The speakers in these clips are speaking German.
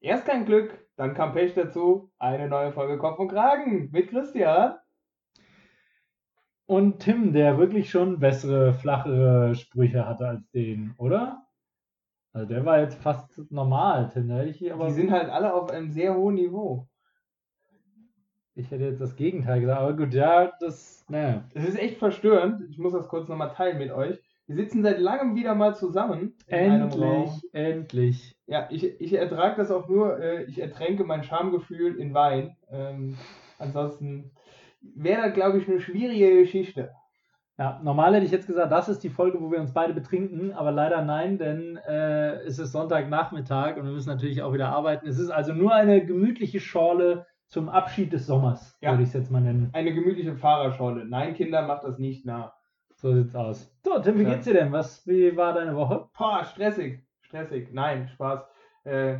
Erst kein Glück, dann kam Pech dazu. Eine neue Folge Kopf und Kragen mit Christian. Und Tim, der wirklich schon bessere, flachere Sprüche hatte als den, oder? Also der war jetzt fast normal, Tim. Ich aber Die sind halt alle auf einem sehr hohen Niveau. ich hätte jetzt das Gegenteil gesagt, aber gut, ja, das, naja. Es ist echt verstörend. Ich muss das kurz nochmal teilen mit euch. Wir sitzen seit langem wieder mal zusammen. Endlich, endlich. Ja, ich, ich ertrage das auch nur, äh, ich ertränke mein Schamgefühl in Wein. Ähm, ansonsten wäre das, glaube ich, eine schwierige Geschichte. Ja, normal hätte ich jetzt gesagt, das ist die Folge, wo wir uns beide betrinken, aber leider nein, denn äh, es ist Sonntagnachmittag und wir müssen natürlich auch wieder arbeiten. Es ist also nur eine gemütliche Schorle zum Abschied des Sommers, Ja. würde ich es jetzt mal nennen. Eine gemütliche Fahrerschorle. Nein, Kinder, macht das nicht nach. So sieht's aus. So, Tim, wie Ja. geht's dir denn? Was, wie war deine Woche? Boah, stressig, stressig. Nein, Spaß. Äh,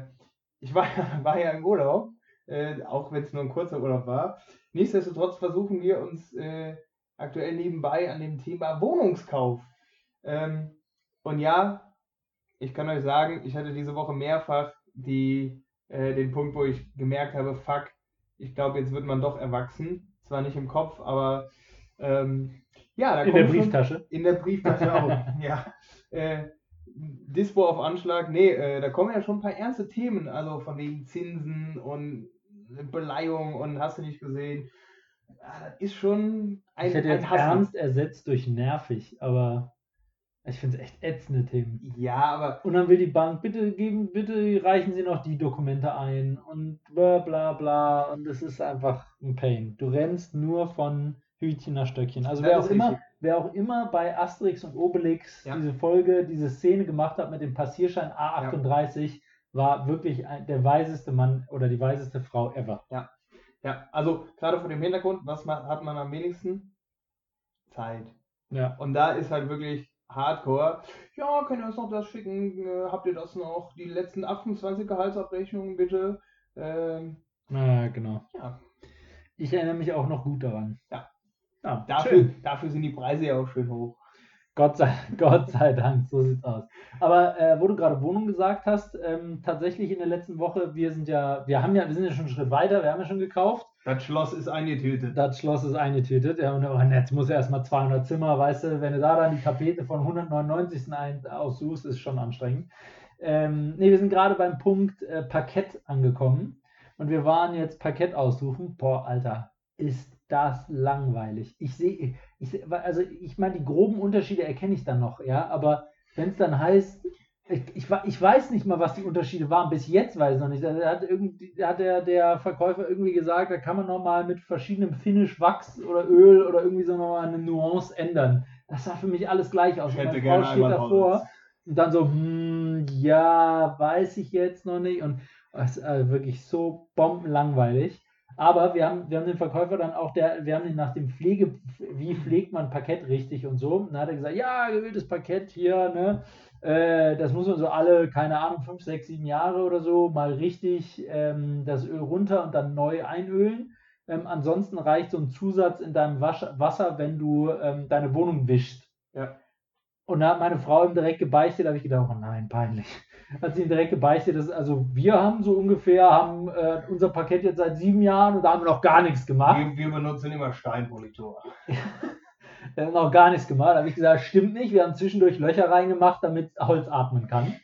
ich war, war ja im Urlaub, äh, auch wenn es nur ein kurzer Urlaub war. Nichtsdestotrotz versuchen wir uns äh, aktuell nebenbei an dem Thema Wohnungskauf. Ähm, und ja, ich kann euch sagen, ich hatte diese Woche mehrfach die, äh, den Punkt, wo ich gemerkt habe, fuck, ich glaube, jetzt wird man doch erwachsen. Zwar nicht im Kopf, aber ähm, ja, da In der Brieftasche. in der Brieftasche auch, ja. Äh, Dispo auf Anschlag, nee, äh, da kommen ja schon ein paar ernste Themen, also von wegen Zinsen und Beleihung und hast du nicht gesehen. Ja, das ist schon ein, ich hätte jetzt ernst ersetzt durch nervig, aber ich finde es echt ätzende Themen. Ja, aber Und dann will die Bank, bitte geben, bitte reichen Sie noch die Dokumente ein und bla bla bla. Und es ist einfach ein Pain. Du rennst nur von Hütchen nach Stöckchen. Also wer auch, immer. Wer auch immer bei Asterix und Obelix Ja. diese Folge, diese Szene gemacht hat mit dem Passierschein A38, war wirklich ein, der weiseste Mann oder die weiseste Frau ever. ja, also gerade vor dem Hintergrund, was man, hat man am wenigsten? Zeit. Ja. Und da ist halt wirklich Hardcore. Ja, könnt ihr uns noch das schicken? Äh, habt ihr das noch? Die letzten 28 Gehaltsabrechnungen bitte? Ähm, Na, genau. ja, Ich erinnere mich auch noch gut daran. Ja. Ja dafür, dafür sind die Preise ja auch schön hoch. Gott sei, Gott sei Dank, so sieht's aus. Aber äh, wo du gerade Wohnung gesagt hast, ähm, tatsächlich in der letzten Woche, wir sind ja, wir haben ja, wir sind ja schon einen Schritt weiter, wir haben ja schon gekauft. Das Schloss ist eingetütet. Das Schloss ist eingetütet. Ja, und jetzt muss er erstmal 200 Zimmer, weißt du, wenn du da dann die Tapete von 199 ein, aussuchst, ist schon anstrengend. Ähm, nee, wir sind gerade beim Punkt äh, Parkett angekommen und wir waren jetzt Parkett aussuchen. Boah, Alter, ist das langweilig. Ich sehe, ich seh, also ich meine, die groben Unterschiede erkenne ich dann noch, ja, aber wenn es dann heißt, ich, ich, ich weiß nicht mal, was die Unterschiede waren. Bis jetzt weiß ich noch nicht. Da hat, irgendwie, hat der, der Verkäufer irgendwie gesagt, da kann man nochmal mit verschiedenem Finish, Wachs oder Öl oder irgendwie so nochmal eine Nuance ändern. Das sah für mich alles gleich aus. Ich hätte gerne Frau steht davor Holz. und dann so, hm, ja, weiß ich jetzt noch nicht. Und es ist äh, wirklich so bombenlangweilig. Aber wir haben, wir haben den Verkäufer dann auch, der, wir haben ihn nach dem Pflege, wie pflegt man Parkett richtig und so. Und dann hat er gesagt, ja, geöltes Parkett hier, ne? Äh, das muss man so alle, keine Ahnung, fünf, sechs, sieben Jahre oder so mal richtig ähm, das Öl runter und dann neu einölen. Ähm, ansonsten reicht so ein Zusatz in deinem Wasch Wasser, wenn du ähm, deine Wohnung wischst. Ja. Und da hat meine Frau ihm direkt gebeichtet, da habe ich gedacht, oh nein, peinlich. Hat sie ihm direkt gebeichtet, dass, also wir haben so ungefähr, haben äh, unser Parkett jetzt seit sieben Jahren und da haben wir noch gar nichts gemacht. Wir, wir benutzen immer Steinmonitor. Wir haben noch gar nichts gemacht. Da habe ich gesagt, stimmt nicht. Wir haben zwischendurch Löcher reingemacht, damit Holz atmen kann.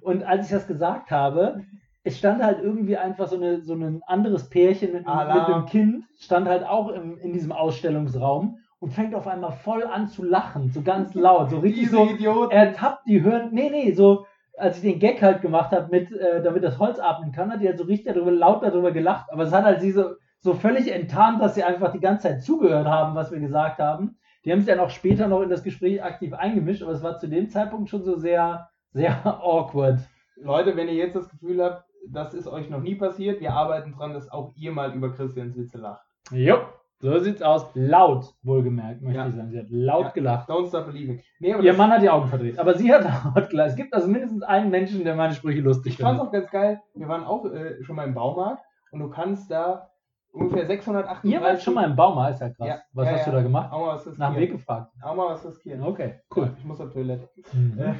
Und als ich das gesagt habe, es stand halt irgendwie einfach so, eine, so ein anderes Pärchen mit, mit einem Kind, stand halt auch im, in diesem Ausstellungsraum und fängt auf einmal voll an zu lachen, so ganz laut, so richtig Diese so, Idioten. er tappt die hören, nee, nee, so, als ich den Gag halt gemacht habe, mit, äh, damit das Holz atmen kann, hat die halt so richtig darüber, laut darüber gelacht. Aber es hat halt sie so, so völlig enttarnt, dass sie einfach die ganze Zeit zugehört haben, was wir gesagt haben. Die haben sich dann auch später noch in das Gespräch aktiv eingemischt, aber es war zu dem Zeitpunkt schon so sehr, sehr awkward. Leute, wenn ihr jetzt das Gefühl habt, das ist euch noch nie passiert, wir arbeiten dran, dass auch ihr mal über Christians Witze lacht. Jo, so sieht's aus. Laut, wohlgemerkt, möchte Ja. ich sagen. Sie hat laut Ja. gelacht. Don't stop believing. Nee, Ihr Mann hat die Augen verdreht, aber sie hat laut gelacht. Es gibt also mindestens einen Menschen, der meine Sprüche lustig ich fand's findet. auch ganz geil. Wir waren auch äh, schon mal im Baumarkt und du kannst da ungefähr 638. Ihr wart schon mal im Baumarkt, ist ja krass. Ja, Was hast du da gemacht? Auch mal was Nach dem Weg riskieren. gefragt. Auch mal was riskieren. Okay, cool. Ich muss auf Toilette. Mhm. Äh,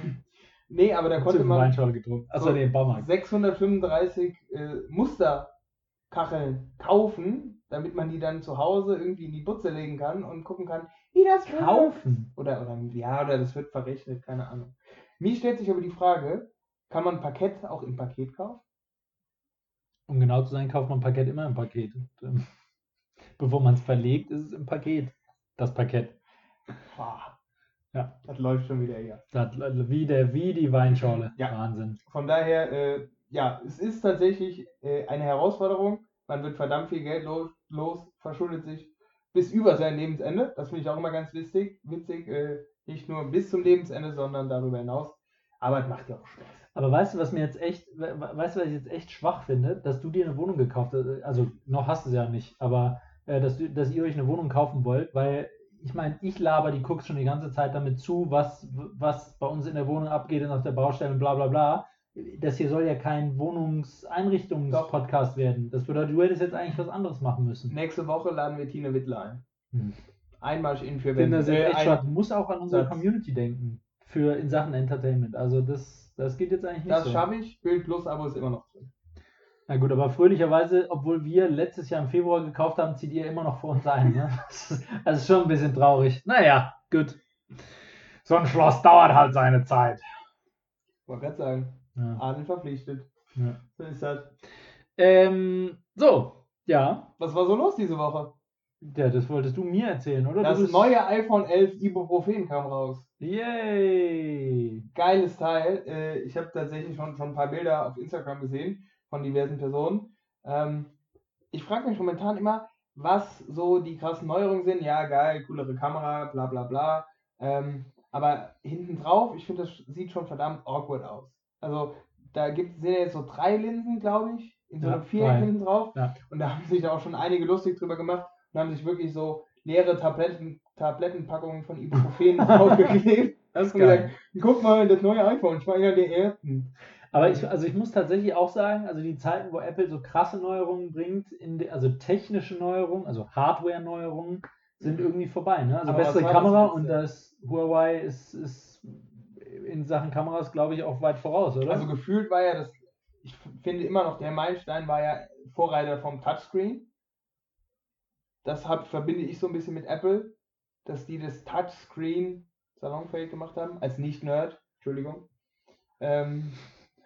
Nee, aber da konnte man Weinschorle getrunken. Achso, So, nee, im Baumarkt. 635 äh, Musterkacheln kaufen, damit man die dann zu Hause irgendwie in die Butze legen kann und gucken kann, wie das. Kaufen. Oder, oder ja, oder das wird verrechnet, keine Ahnung. Mir stellt sich aber die Frage, kann man Parkett auch im Paket kaufen? Um genau zu sein, kauft man Paket immer im Paket. Und, ähm, Bevor man es verlegt, ist es im Paket. Das Paket. Boah, Ja. das läuft schon wieder hier. Das, wie, der, wie die Weinschorle. Ja. Wahnsinn. Von daher, äh, ja, es ist tatsächlich äh, eine Herausforderung. Man wird verdammt viel Geld los, los verschuldet sich bis über sein Lebensende. Das finde ich auch immer ganz witzig. witzig äh, nicht nur bis zum Lebensende, sondern darüber hinaus. Aber es macht ja auch Spaß. Aber weißt du, was mir jetzt echt, we- we- weißt du, was ich jetzt echt schwach finde, dass du dir eine Wohnung gekauft hast, also noch hast du es ja nicht, aber äh, dass, du, dass ihr euch eine Wohnung kaufen wollt, weil ich meine, ich laber die Cooks schon die ganze Zeit damit zu, was, was bei uns in der Wohnung abgeht und auf der Baustelle und bla bla bla. Das hier soll ja kein Wohnungseinrichtungspodcast werden. Das bedeutet, du hättest jetzt eigentlich was anderes machen müssen. Nächste Woche laden wir Tine Wittler ein. Hm. Einmal in für Wände. Äh, musst auch an unsere Satz. Community denken. Für in Sachen Entertainment. Also das, das geht jetzt eigentlich nicht Das so. schaffe ich. Bild Plus Abo ist immer noch drin. Na gut, aber fröhlicherweise, obwohl wir letztes Jahr im Februar gekauft haben, zieht ihr immer noch vor uns ein. Ne? Das ist, das ist schon ein bisschen traurig. Naja, gut. So ein Schloss dauert halt seine Zeit. Wollte gerade sagen. Ja. Adel verpflichtet. Ja. So ist das. Ähm, so, ja. Was war so los diese Woche? Ja, das wolltest du mir erzählen, oder? Das bist- neue iPhone 11 Ibuprofen kam raus. Yay! Geiles Teil. Äh, ich habe tatsächlich schon, schon ein paar Bilder auf Instagram gesehen von diversen Personen. Ähm, ich frage mich momentan immer, was so die krassen Neuerungen sind. Ja, geil, coolere Kamera, bla bla bla. Ähm, aber hinten drauf, ich finde, das sieht schon verdammt awkward aus. Also da gibt sind ja jetzt so drei Linsen, glaube ich, in so Ja, einem Viereck hinten drauf. Ja. Und da haben sich da auch schon einige lustig drüber gemacht und haben sich wirklich so leere Tabletten, Tablettenpackungen von Ibuprofen draufgeklebt. Das ist Und gesagt, guck mal, das neue iPhone, ich war einer der ersten. Aber ich, also ich muss tatsächlich auch sagen, also die Zeiten, wo Apple so krasse Neuerungen bringt, in de, also technische Neuerungen, also Hardware-Neuerungen, sind irgendwie vorbei. Ne? Also Aber bessere das Kamera letzte? und das Huawei ist, ist in Sachen Kameras, glaube ich, auch weit voraus, oder? Also gefühlt war ja das, ich finde immer noch, der Meilenstein war ja Vorreiter vom Touchscreen. Das hab, verbinde ich so ein bisschen mit Apple, dass die das Touchscreen salonfähig gemacht haben, als Nicht-Nerd, Entschuldigung. Ähm,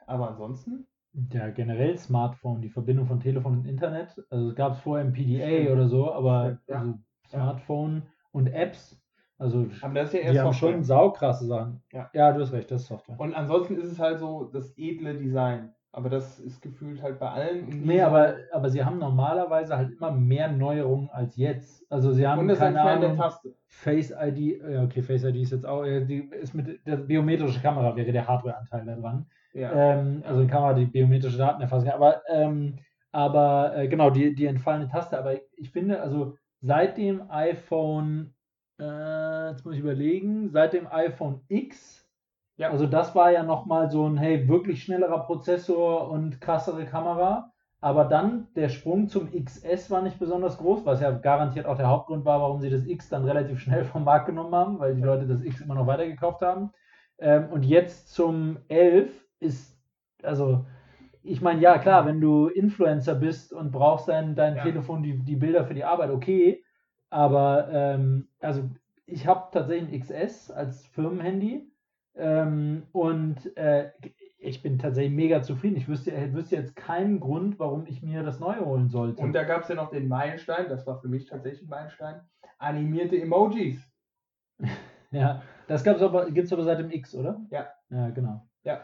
aber ansonsten, ja, generell Smartphone, die Verbindung von Telefon und Internet. Also gab es vorher im PDA oder so, aber ja. also Smartphone und Apps, also aber das ist ja die erst haben Software. schon saukrasse Sachen. Ja. ja, du hast recht, das ist Software. Und ansonsten ist es halt so das edle Design. Aber das ist gefühlt halt bei allen. Nee, aber, aber sie haben normalerweise halt immer mehr Neuerungen als jetzt. Also sie haben Und das keine Entfernen der Ahnung, Taste. Face ID, ja okay, Face ID ist jetzt auch, die ist mit der biometrische Kamera wäre der Hardware-Anteil da dran. Ja. Ähm, also eine Kamera, die biometrische Daten erfassen kann. Aber, ähm, aber äh, genau, die, die entfallene Taste. Aber ich finde, also seit dem iPhone, äh, jetzt muss ich überlegen, seit dem iPhone X, Ja. also das war ja nochmal so ein, hey, wirklich schnellerer Prozessor und krassere Kamera. Aber dann der Sprung zum XS war nicht besonders groß, was ja garantiert auch der Hauptgrund war, warum sie das X dann relativ schnell vom Markt genommen haben, weil die Leute das X immer noch weitergekauft haben. Ähm, und jetzt zum 11 ist, also, ich meine, ja klar, wenn du Influencer bist und brauchst dein, dein Ja. Telefon, die, die Bilder für die Arbeit, okay. Aber, ähm, also, ich habe tatsächlich ein XS als Firmenhandy ähm, und äh, ich bin tatsächlich mega zufrieden. Ich wüsste, wüsste jetzt keinen Grund, warum ich mir das neue holen sollte. Und da gab es ja noch den Meilenstein, das war für mich tatsächlich ein Meilenstein. Animierte Emojis. Ja, das gab's aber, gibt es aber seit dem X, oder? Ja. Ja, genau. Ja.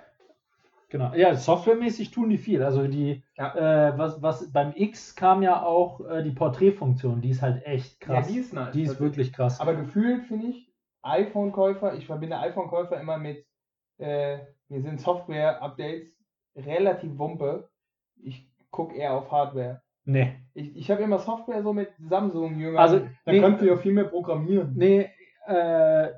Genau. Ja, softwaremäßig tun die viel. Also die, Ja. äh, was, was beim X kam ja auch äh, die Porträtfunktion, die ist halt echt krass. Ja, die ist nice. Die ist wirklich krass. Aber gefühlt finde ich iPhone-Käufer, ich verbinde iPhone-Käufer immer mit, äh, mir sind Software-Updates relativ wumpe. Ich gucke eher auf Hardware. nee. Ich, ich habe immer Software so mit Samsung-Jüngern. Also, da nee. kannst du ja viel mehr programmieren. Nee, äh,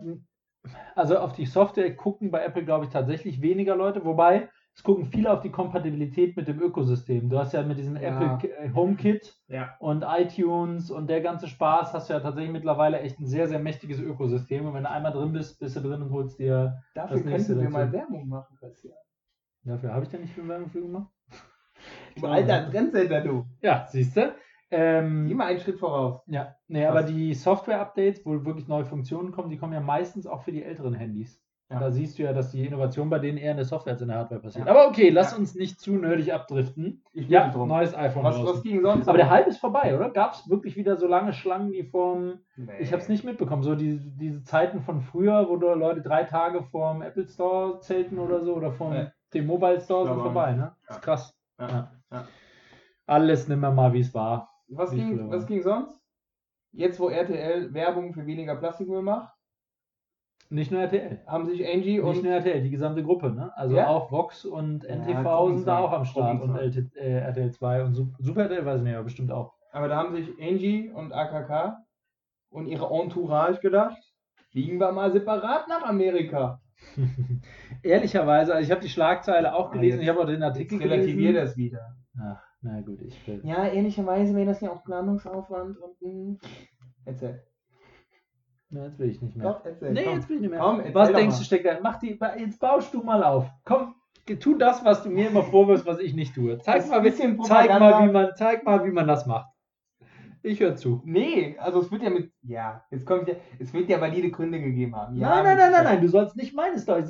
also auf die Software gucken bei Apple, glaube ich, tatsächlich weniger Leute. Wobei, es gucken viele auf die Kompatibilität mit dem Ökosystem. Du hast ja mit diesem Ja. Apple äh, HomeKit Ja. und iTunes und der ganze Spaß hast du ja tatsächlich mittlerweile echt ein sehr, sehr mächtiges Ökosystem. Und wenn du einmal drin bist, bist du drin und holst dir. Dafür Das nächste könnten wir dazu. mal Werbung machen, Christian. Dafür habe ich ja nicht viel Werbung für gemacht. Du alter Trendsetter, du. Ja, siehst du. Ähm, Immer einen Schritt voraus. Ja, nee, aber die Software-Updates, wo wirklich neue Funktionen kommen, die kommen ja meistens auch für die älteren Handys. Ja. Und da siehst du ja, dass die Innovation bei denen eher in der Software als in der Hardware passiert. Ja. Aber okay, lass Ja. uns nicht zu nerdig abdriften. Ich Ja, drum. neues iPhone. Was, was ging sonst? aber der Hype ist vorbei, oder? Gab es wirklich wieder so lange Schlangen wie vorm. Nee. Ich habe es nicht mitbekommen. So die, diese Zeiten von früher, wo Leute drei Tage vorm Apple Store zelten oder so oder vorm Nee. T-Mobile Store sind vorbei, ne? Das ist Ja. krass. Ja. Ja. Ja. Alles nimmer mal, wie es war. Was ging, was ging sonst? Jetzt, wo RTL Werbung für weniger Plastikmüll macht, Nicht nur RTL. haben sich Angie Nicht und nur RTL, die gesamte Gruppe, ne? Also Ja? auch Vox und Ja, NTV Gruppenzwang, sind da auch am Start und. LT, äh, RTL 2 und Sup- Super RTL weiß ich nicht, aber bestimmt auch. aber da haben sich Angie und AKK und ihre Entourage gedacht, fliegen wir mal separat nach Amerika. Ehrlicherweise, also ich habe die Schlagzeile auch Ah, gelesen, jetzt- ich habe auch den Artikel relativiert gelesen. das wieder. Ach, na gut, ich will. Ja, ehrlicherweise wäre das ja auch Planungsaufwand und mh, erzähl. Na, jetzt will ich nicht mehr. Doch, erzähl. nee, komm. jetzt will ich nicht mehr. Komm, was denkst du, steckt da? Mach die, jetzt baust du mal auf. Komm, tu das, was du mir immer vorwirfst, was ich nicht tue. Zeig mal, ein wie, bisschen zeig mal, wie man, zeig mal, wie man das macht. Ich höre zu. Nee, also es wird ja mit. Ja, jetzt kommt ja. Es wird ja valide Gründe gegeben haben. Ja, nein, nein, nein, nein, nein, du sollst nicht meine Story.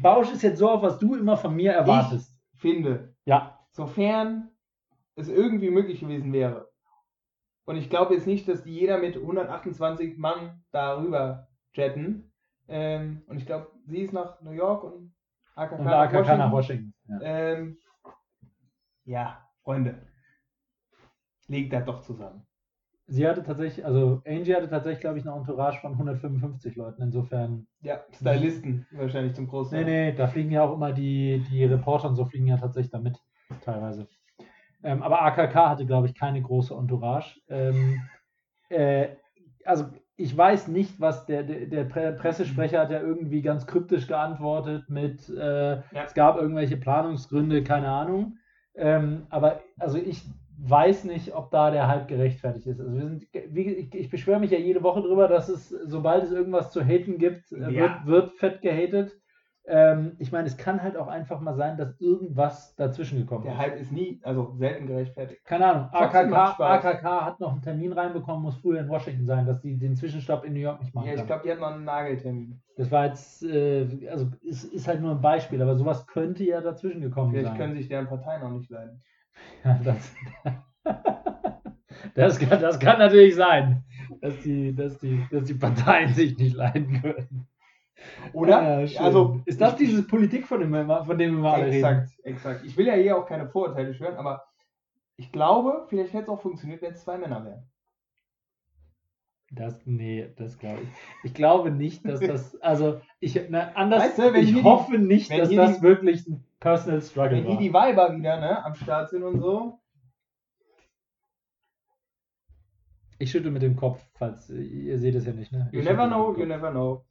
Bausch ist jetzt so auf, was du immer von mir erwartest. Ich finde, Ja. sofern es irgendwie möglich gewesen wäre. Und ich glaube jetzt nicht, dass die jeder mit 128 Mann darüber jetten. Ähm, und ich glaube, sie ist nach New York und AKK, Und nach AKK Washington. nach Washington. Ja. Ähm, ja, Freunde. Legt das doch zusammen. Sie hatte tatsächlich, also Angie hatte tatsächlich, glaube ich, eine Entourage von 155 Leuten. Insofern. Ja, Stylisten wahrscheinlich zum Großteil. Nee, nee, da fliegen ja auch immer die, die Reporter und so fliegen ja tatsächlich da mit, teilweise. Ähm, aber AKK hatte, glaube ich, keine große Entourage. Ähm, äh, also ich weiß nicht, was der, der, der Pre Pressesprecher hat ja irgendwie ganz kryptisch geantwortet mit, äh, es gab irgendwelche Planungsgründe, keine Ahnung. Ähm, aber also ich weiß nicht, ob da der Hype gerechtfertigt ist. Also wir sind, wie, ich, ich beschwöre mich ja jede Woche drüber, dass es, sobald es irgendwas zu haten gibt, äh, Ja. wird, wird fett gehatet. Ähm, ich meine, es kann halt auch einfach mal sein, dass irgendwas dazwischen gekommen Der ist. Hype ist nie, also selten gerechtfertigt. Keine Ahnung. AKK. AKK hat noch einen Termin reinbekommen, muss früher in Washington sein, dass die den Zwischenstopp in New York nicht machen Ja, ich glaube, die hat noch einen Nageltermin. Das war jetzt, äh, also ist, ist halt nur ein Beispiel, aber sowas könnte ja dazwischen gekommen Vielleicht sein. können sich deren Parteien auch nicht leiden. Ja, das, das, kann, das kann natürlich sein, dass die, dass, die, dass die Parteien sich nicht leiden können. Oder? Ja, also, ist das ich- diese Politik, von, dem wir, mal- von der wir mal alle reden? Exakt, exakt. Ich will ja hier auch keine Vorurteile schwören, aber ich glaube, vielleicht hätte es auch funktioniert, wenn es zwei Männer wären. Das, nee, das glaube ich. Ich glaube nicht, dass das, also ich, na, anders, Weißt du, wenn ich hier die- hoffe nicht, wenn dass das die- wirklich ein Personal Struggle Wenn war. hier die Weiber wieder ne, am Start sind und so. Ich schüttel mit dem Kopf, falls ihr seht es ja nicht, ne? You never know, you never know.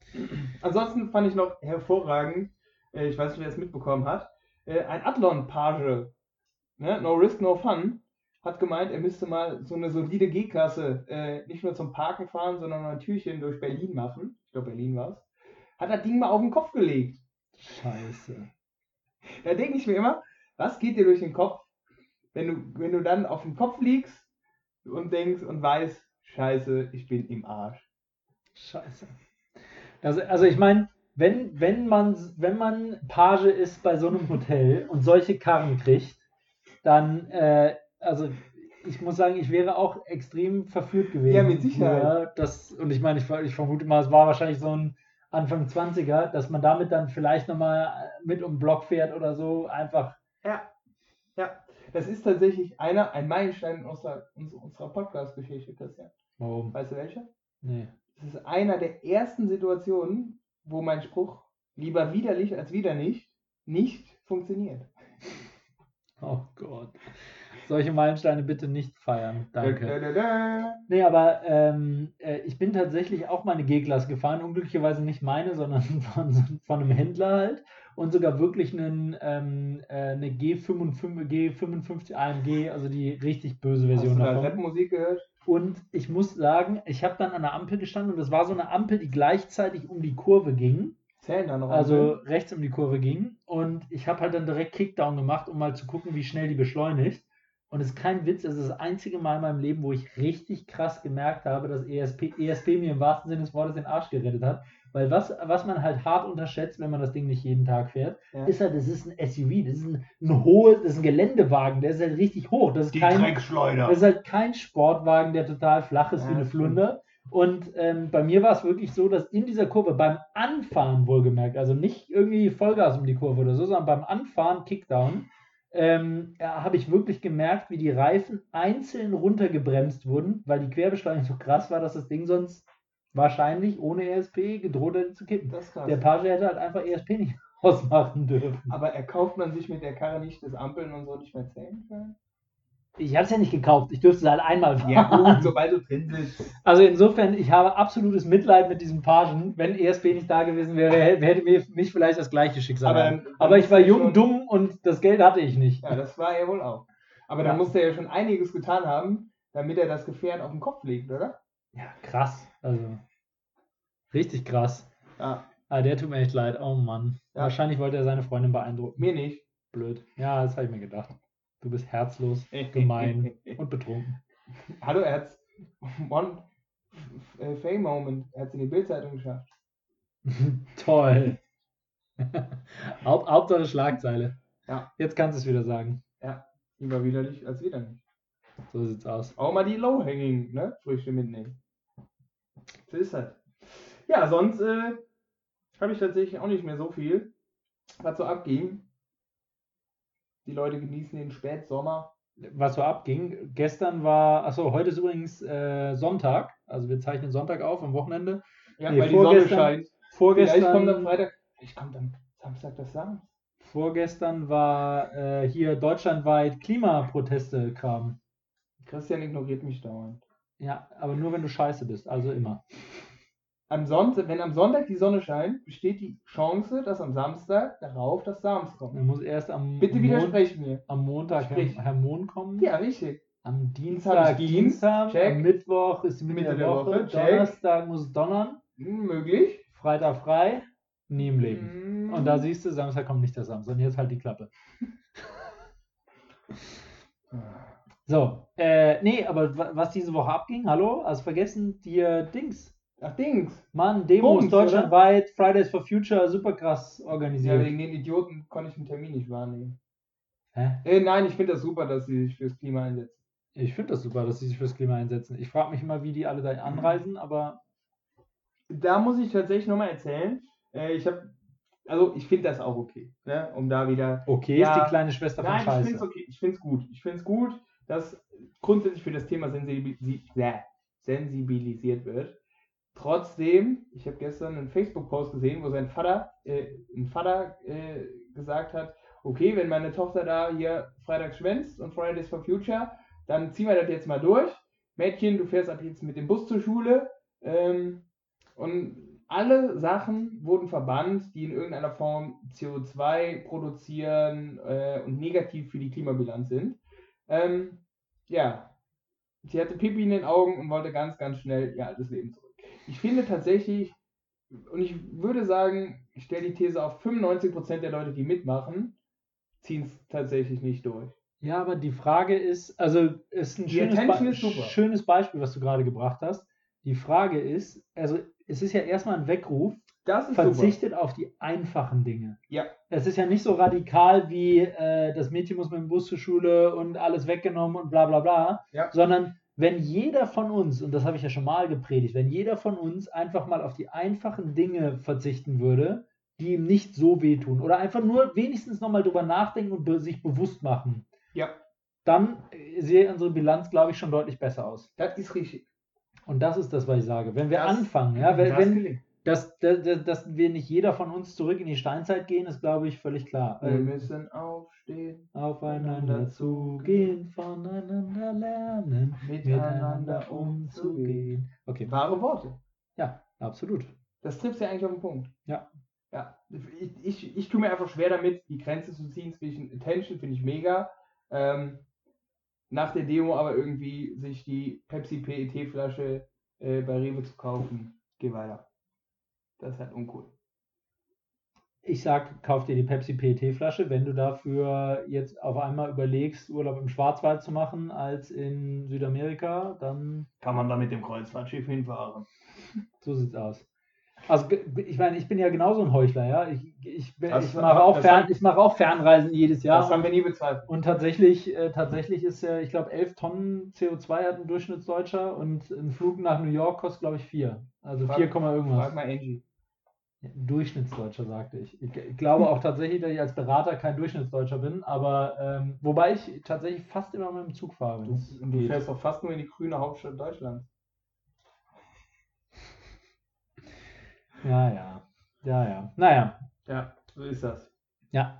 Ansonsten fand ich noch hervorragend, äh, ich weiß nicht, wer es mitbekommen hat, äh, ein Athlon-Page, ne, No Risk, No Fun, hat gemeint, er müsste mal so eine solide G-Klasse äh, nicht nur zum Parken fahren, sondern ein Türchen durch Berlin machen. Ich glaube, Berlin war es. Hat das Ding mal auf den Kopf gelegt. Scheiße. Da denke ich mir immer, was geht dir durch den Kopf, wenn du, wenn du dann auf dem Kopf liegst und denkst und weißt, scheiße, ich bin im Arsch. Scheiße. Also, also ich meine, wenn, wenn, man, wenn man Page ist bei so einem Hotel und solche Karren kriegt, dann, äh, also ich muss sagen, ich wäre auch extrem verführt gewesen. Ja, mit Sicherheit. Ja, das, und ich meine, ich, ich vermute mal, es war wahrscheinlich so ein Anfang 20er, dass man damit dann vielleicht nochmal mit um den Block fährt oder so, einfach. Ja, ja. Das ist tatsächlich einer, ein Meilenstein in unserer, unserer Podcast-Geschichte, Christian. Warum? Weißt du welcher? Nee. Das ist einer der ersten Situationen, wo mein Spruch lieber widerlich als wieder nicht, nicht funktioniert. Oh Gott. Solche Meilensteine bitte nicht feiern. Danke. Da, da, da. Nee, aber ähm, äh, ich bin tatsächlich auch mal eine G-Klasse gefahren. Unglücklicherweise nicht meine, sondern von, von einem Händler halt. Und sogar wirklich einen, ähm, äh, eine G55, G55 AMG, also die richtig böse Hast Version du da davon. Rapmusik gehört? Und ich muss sagen, ich habe dann an der Ampel gestanden und das war so eine Ampel, die gleichzeitig um die Kurve ging. Zählen da noch Also rechts um die Kurve ging. Und ich habe halt dann direkt Kickdown gemacht, um mal zu gucken, wie schnell die beschleunigt. Und es ist kein Witz, es ist das einzige Mal in meinem Leben, wo ich richtig krass gemerkt habe, dass ESP, ESP mir im wahrsten Sinne des Wortes den Arsch gerettet hat. Weil was, was man halt hart unterschätzt, wenn man das Ding nicht jeden Tag fährt, Ja. ist halt, das ist ein SUV, das ist ein, ein hohes, das ist ein Geländewagen, der ist halt richtig hoch. Das ist kein, Dreckschleuder. das ist halt kein Sportwagen, der total flach ist Ja, wie eine Flunder. Und ähm, bei mir war es wirklich so, dass in dieser Kurve beim Anfahren wohlgemerkt, also nicht irgendwie Vollgas um die Kurve oder so, sondern beim Anfahren, Kickdown, ähm, ja, habe ich wirklich gemerkt, wie die Reifen einzeln runtergebremst wurden, weil die Querbeschleunigung so krass war, dass das Ding sonst wahrscheinlich ohne ESP gedroht hätte zu kippen. Der Page hätte halt einfach ESP nicht ausmachen dürfen. Aber erkauft man sich mit der Karre nicht das Ampeln und so nicht mehr zählen können? Ich habe es ja nicht gekauft, ich dürfte es halt einmal fahren. Ja gut, sobald du drin sitzt. Also insofern, ich habe absolutes Mitleid mit diesem Pagen. Wenn ESP nicht da gewesen wäre, hätte mir mich vielleicht das gleiche Schicksal. Aber Aber, dann- dann aber ich war jung, schon- dumm und das Geld hatte ich nicht. Ja, das war er wohl auch. Aber Ja. da musste er ja schon einiges getan haben, damit er das Gefährt auf den Kopf legt, oder? Ja, krass. Also richtig krass. Ja, Ah, der tut mir echt leid. Oh Mann. Ja. Wahrscheinlich wollte er seine Freundin beeindrucken. mir nicht. Blöd. Ja, das habe ich mir gedacht. Du bist herzlos, gemein und betrunken. Hallo, er hat One Fame Moment. Er hat es in die Bildzeitung geschafft. Toll. Haupt, Hauptsache Schlagzeile. Ja. Jetzt kannst du es wieder sagen. Lieber widerlich als widerlich. So sieht's aus. Auch mal die Low-Hanging, ne? Früchte mitnehmen. So ist das. Ja, sonst äh, habe ich tatsächlich auch nicht mehr so viel, was so abging. Die Leute genießen den Spätsommer. was so abging. Gestern war, achso, heute ist übrigens äh, Sonntag. Also wir zeichnen Sonntag auf am Wochenende. Ja, Nee, weil die Sonne vorgestern- scheint. Vielleicht kommt am Vorgestern, Freitag, vielleicht kommt am Samstag das Sam. vorgestern war äh, hier deutschlandweit Klimaproteste-Kram. Christian ignoriert mich dauernd. Ja, aber nur wenn du scheiße bist, also immer. Am Sonntag, wenn am Sonntag die Sonne scheint, besteht die Chance, dass am Samstag darauf das Sams Man kommt. muss erst am, Bitte Mon widersprech mir. am Montag Herr, Sprich. Herr Mohn kommen. Ja, richtig. Am Dienstag ich Dienst, Dienstag, check. am Mittwoch ist die Mitte, Mitte der, Woche, Woche. Donnerstag muss es donnern, Hm, möglich. Freitag frei, nie im Leben. Hm. Und da siehst du, Samstag kommt nicht der Samstag, jetzt halt die Klappe. So, äh, nee, aber wa- was diese Woche abging, hallo, also vergessen dir Dings. Ach, Dings. Mann, Demos Bums, deutschlandweit, Fridays for Future, super krass Ja, organisiert. wegen den Idioten konnte ich den Termin nicht wahrnehmen. Hä? Äh, nein, ich finde das super, dass sie sich fürs Klima einsetzen. Ich finde das super, dass sie sich fürs Klima einsetzen. Ich frage mich immer, wie die alle da anreisen, aber Da muss ich tatsächlich nochmal erzählen. Äh, ich habe, also ich finde das auch okay, ne? um da wieder okay Ja. ist die kleine Schwester von Nein, ich finde Scheiße. es okay. Ich finde es gut. Ich finde es gut, dass grundsätzlich für das Thema sensibilisi sensibilisiert wird. Trotzdem, ich habe gestern einen Facebook-Post gesehen, wo sein Vater, äh, ein Vater äh, gesagt hat, okay, wenn meine Tochter da hier Freitag schwänzt und Fridays for Future, dann ziehen wir das jetzt mal durch. Mädchen, du fährst ab jetzt mit dem Bus zur Schule. Ähm, und alle Sachen wurden verbannt, die in irgendeiner Form CO2 produzieren äh, und negativ für die Klimabilanz sind. Ähm, ja, sie hatte Pipi in den Augen und wollte ganz, ganz schnell ihr altes Leben zurück. Ich finde tatsächlich, und ich würde sagen, ich stelle die These auf, 95% der Leute, die mitmachen, ziehen es tatsächlich nicht durch. Ja, aber die Frage ist, also ist ein schönes, Be ist schönes Beispiel, was du gerade gebracht hast. Die Frage ist, also es ist ja erstmal ein Weckruf, Das ist super. verzichtet auf die einfachen Dinge. Ja. Es ist ja nicht so radikal wie äh, das Mädchen muss mit dem Bus zur Schule und alles weggenommen und bla bla bla, Ja. sondern wenn jeder von uns, und das habe ich ja schon mal gepredigt, wenn jeder von uns einfach mal auf die einfachen Dinge verzichten würde, die ihm nicht so wehtun oder einfach nur wenigstens nochmal drüber nachdenken und sich bewusst machen, Ja, dann äh, sehe unsere Bilanz, glaube ich, schon deutlich besser aus. das ist richtig. Und das ist das, was ich sage. Wenn wir Das- anfangen, ja, wenn, wenn. Dass, dass, dass wir nicht jeder von uns zurück in die Steinzeit gehen, ist, glaube ich, völlig klar. Wir Äh, müssen aufstehen, aufeinander zugehen, voneinander lernen, miteinander umzugehen. Okay, Wahre Worte. ja, absolut. Das trifft ja eigentlich auf den Punkt. Ja. Ja. Ich, ich, ich tue mir einfach schwer damit, die Grenze zu ziehen zwischen Attention, finde ich mega. Ähm, nach der Demo aber irgendwie sich die Pepsi PET-Flasche äh, bei Rewe zu kaufen. Geh weiter. Das ist halt uncool. Ich sag, kauf dir die Pepsi PET-Flasche, wenn du dafür jetzt auf einmal überlegst, Urlaub im Schwarzwald zu machen als in Südamerika, dann Kann man da mit dem Kreuzfahrtschiff hinfahren? so sieht's aus. Also ich meine, ich bin ja genauso ein Heuchler, ja. Ich, ich, Das- ich mache auch, Fern, ich mache auch Fernreisen jedes Jahr. Das haben wir nie bezweifelt. Und tatsächlich, äh, tatsächlich ist ja, ich glaube, 11 Tonnen CO2 hat ein Durchschnittsdeutscher und ein Flug nach New York kostet, glaube ich, 4. Also Frag- 4, irgendwas. Frag mal Angie. Durchschnittsdeutscher, sagte ich. ich. Glaube auch tatsächlich, dass ich als Berater kein Durchschnittsdeutscher bin, aber ähm, wobei ich tatsächlich fast immer mit dem Zug fahre. Du, du fährst doch fast nur in die grüne Hauptstadt Deutschlands. Ja, ja. Ja, ja. Naja. Ja, so ist das. Ja.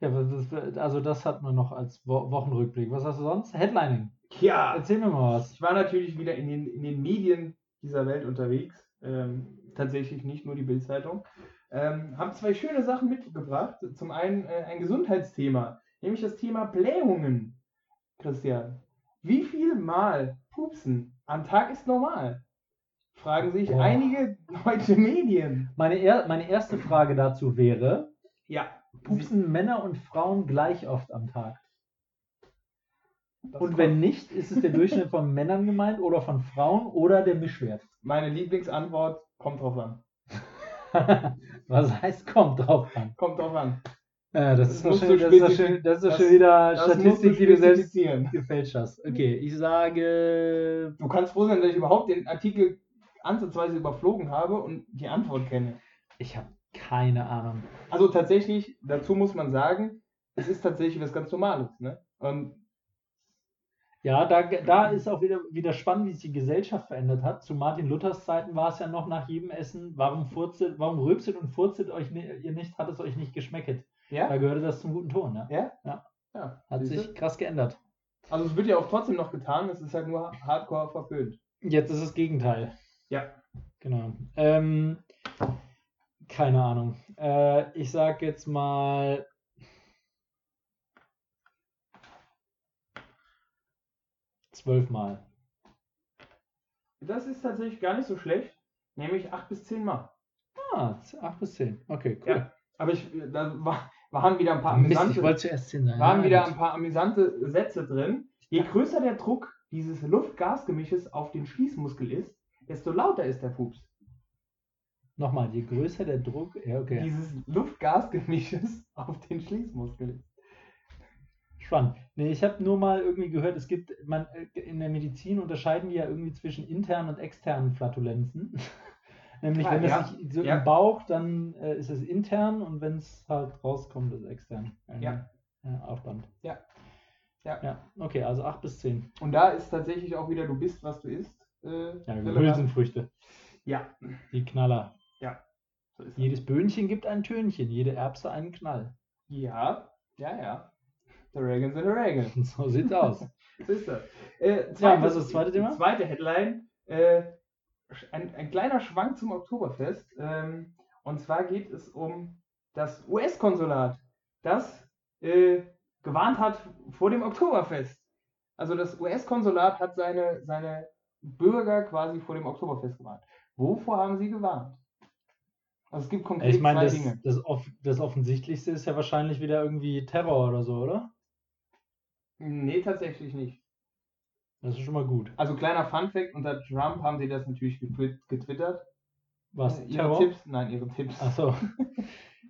Ja, also das hat man noch als Wo Wochenrückblick. Was hast du sonst? Headlining. Ja, Erzähl mir mal was. ich war natürlich wieder in den, in den Medien dieser Welt unterwegs. Ähm, tatsächlich nicht nur die Bildzeitung. Ähm, habe zwei schöne Sachen mitgebracht. Zum einen äh, ein Gesundheitsthema, nämlich das Thema Blähungen. Christian, wie viel Mal pupsen am Tag ist normal? Fragen sich Boah. einige deutsche Medien. Meine, er meine erste Frage dazu wäre, Ja, pupsen Männer und Frauen gleich oft am Tag? Das Und wenn nicht, ist es der Durchschnitt von Männern gemeint oder von Frauen oder der Mischwert? Meine Lieblingsantwort kommt drauf an. Was heißt, kommt drauf an. Kommt drauf an. Ja, das, Das ist doch schon, das ist doch schon, das- schon wieder Das musst du Statistik, die du selbst gefälscht hast. Okay, ich sage Du kannst froh sein, dass ich überhaupt den Artikel ansatzweise überflogen habe und die Antwort kenne. Ich habe keine Ahnung. Also tatsächlich, dazu muss man sagen, es ist tatsächlich was ganz Normales. Ne? Und Ja, da, da ist auch wieder, wieder spannend, wie sich die Gesellschaft verändert hat. Zu Martin Luthers Zeiten war es ja noch nach jedem Essen, warum, furzelt, warum rülpset und furzelt euch ihr nicht, hat es euch nicht geschmecket. Da ja, gehörte das zum guten Ton. Ne? ja, Ja. ja. Hat sich krass geändert. Also es wird ja auch trotzdem noch getan, es ist halt nur hardcore verpönt. Jetzt ist das Gegenteil. Ja. Genau. Ähm, keine Ahnung. Äh, ich sag jetzt mal. Zwölfmal. Das ist tatsächlich gar nicht so schlecht, nämlich acht bis zehn Mal. Ah, 8 bis 10. Okay, cool. Ja. Aber ich, da war, waren wieder ein paar Mist, ich amüsante, wollte zuerst 10 sagen. waren Ja, wieder ein paar amüsante Sätze drin. Je größer der Druck dieses Luft-Gas-Gemisches auf den Schließmuskel ist, desto lauter ist der Pups. Nochmal, je größer der Druck. Ja, okay. Dieses Luft-Gas-Gemisches auf den Schließmuskel ist. Spannend. Nee, ich habe nur mal irgendwie gehört, es gibt, man, äh, in der Medizin unterscheiden die ja irgendwie zwischen internen und externen Flatulenzen. Nämlich, Ah, wenn es ja. sich so Ja. im Bauch, dann äh, ist es intern und wenn es halt rauskommt, ist es extern. Ein, Ja. ja, Aufwand. Ja. Ja. Ja, okay, also 8 bis 10. Und da ist tatsächlich auch wieder, du bist, was du isst. Äh, Ja. Hülsenfrüchte. Ja, Die Knaller. so ist es. Jedes Böhnchen gibt ein Tönchen, jede Erbse einen Knall. Ja, ja, ja. The Reagan sind the Reagan. So sieht's aus. So ist das. Äh, Ja, was ist das zweite Thema? Zweite Headline. Äh, ein, ein kleiner Schwank zum Oktoberfest. Ähm, und zwar geht es um das US-Konsulat, das äh, gewarnt hat vor dem Oktoberfest. Also das US-Konsulat hat seine, seine Bürger quasi vor dem Oktoberfest gewarnt. Wovor haben sie gewarnt? Also es gibt konkret Ich meine, zwei das, Dinge. das, das Offensichtlichste ist ja wahrscheinlich wieder irgendwie Terror oder so, oder? Nee, tatsächlich nicht. Das ist schon mal gut. Also kleiner Funfact, unter Trump haben sie das natürlich getwi- getwittert. Was? Äh, ihre Terror? Tipps? Nein, ihre Tipps. Achso.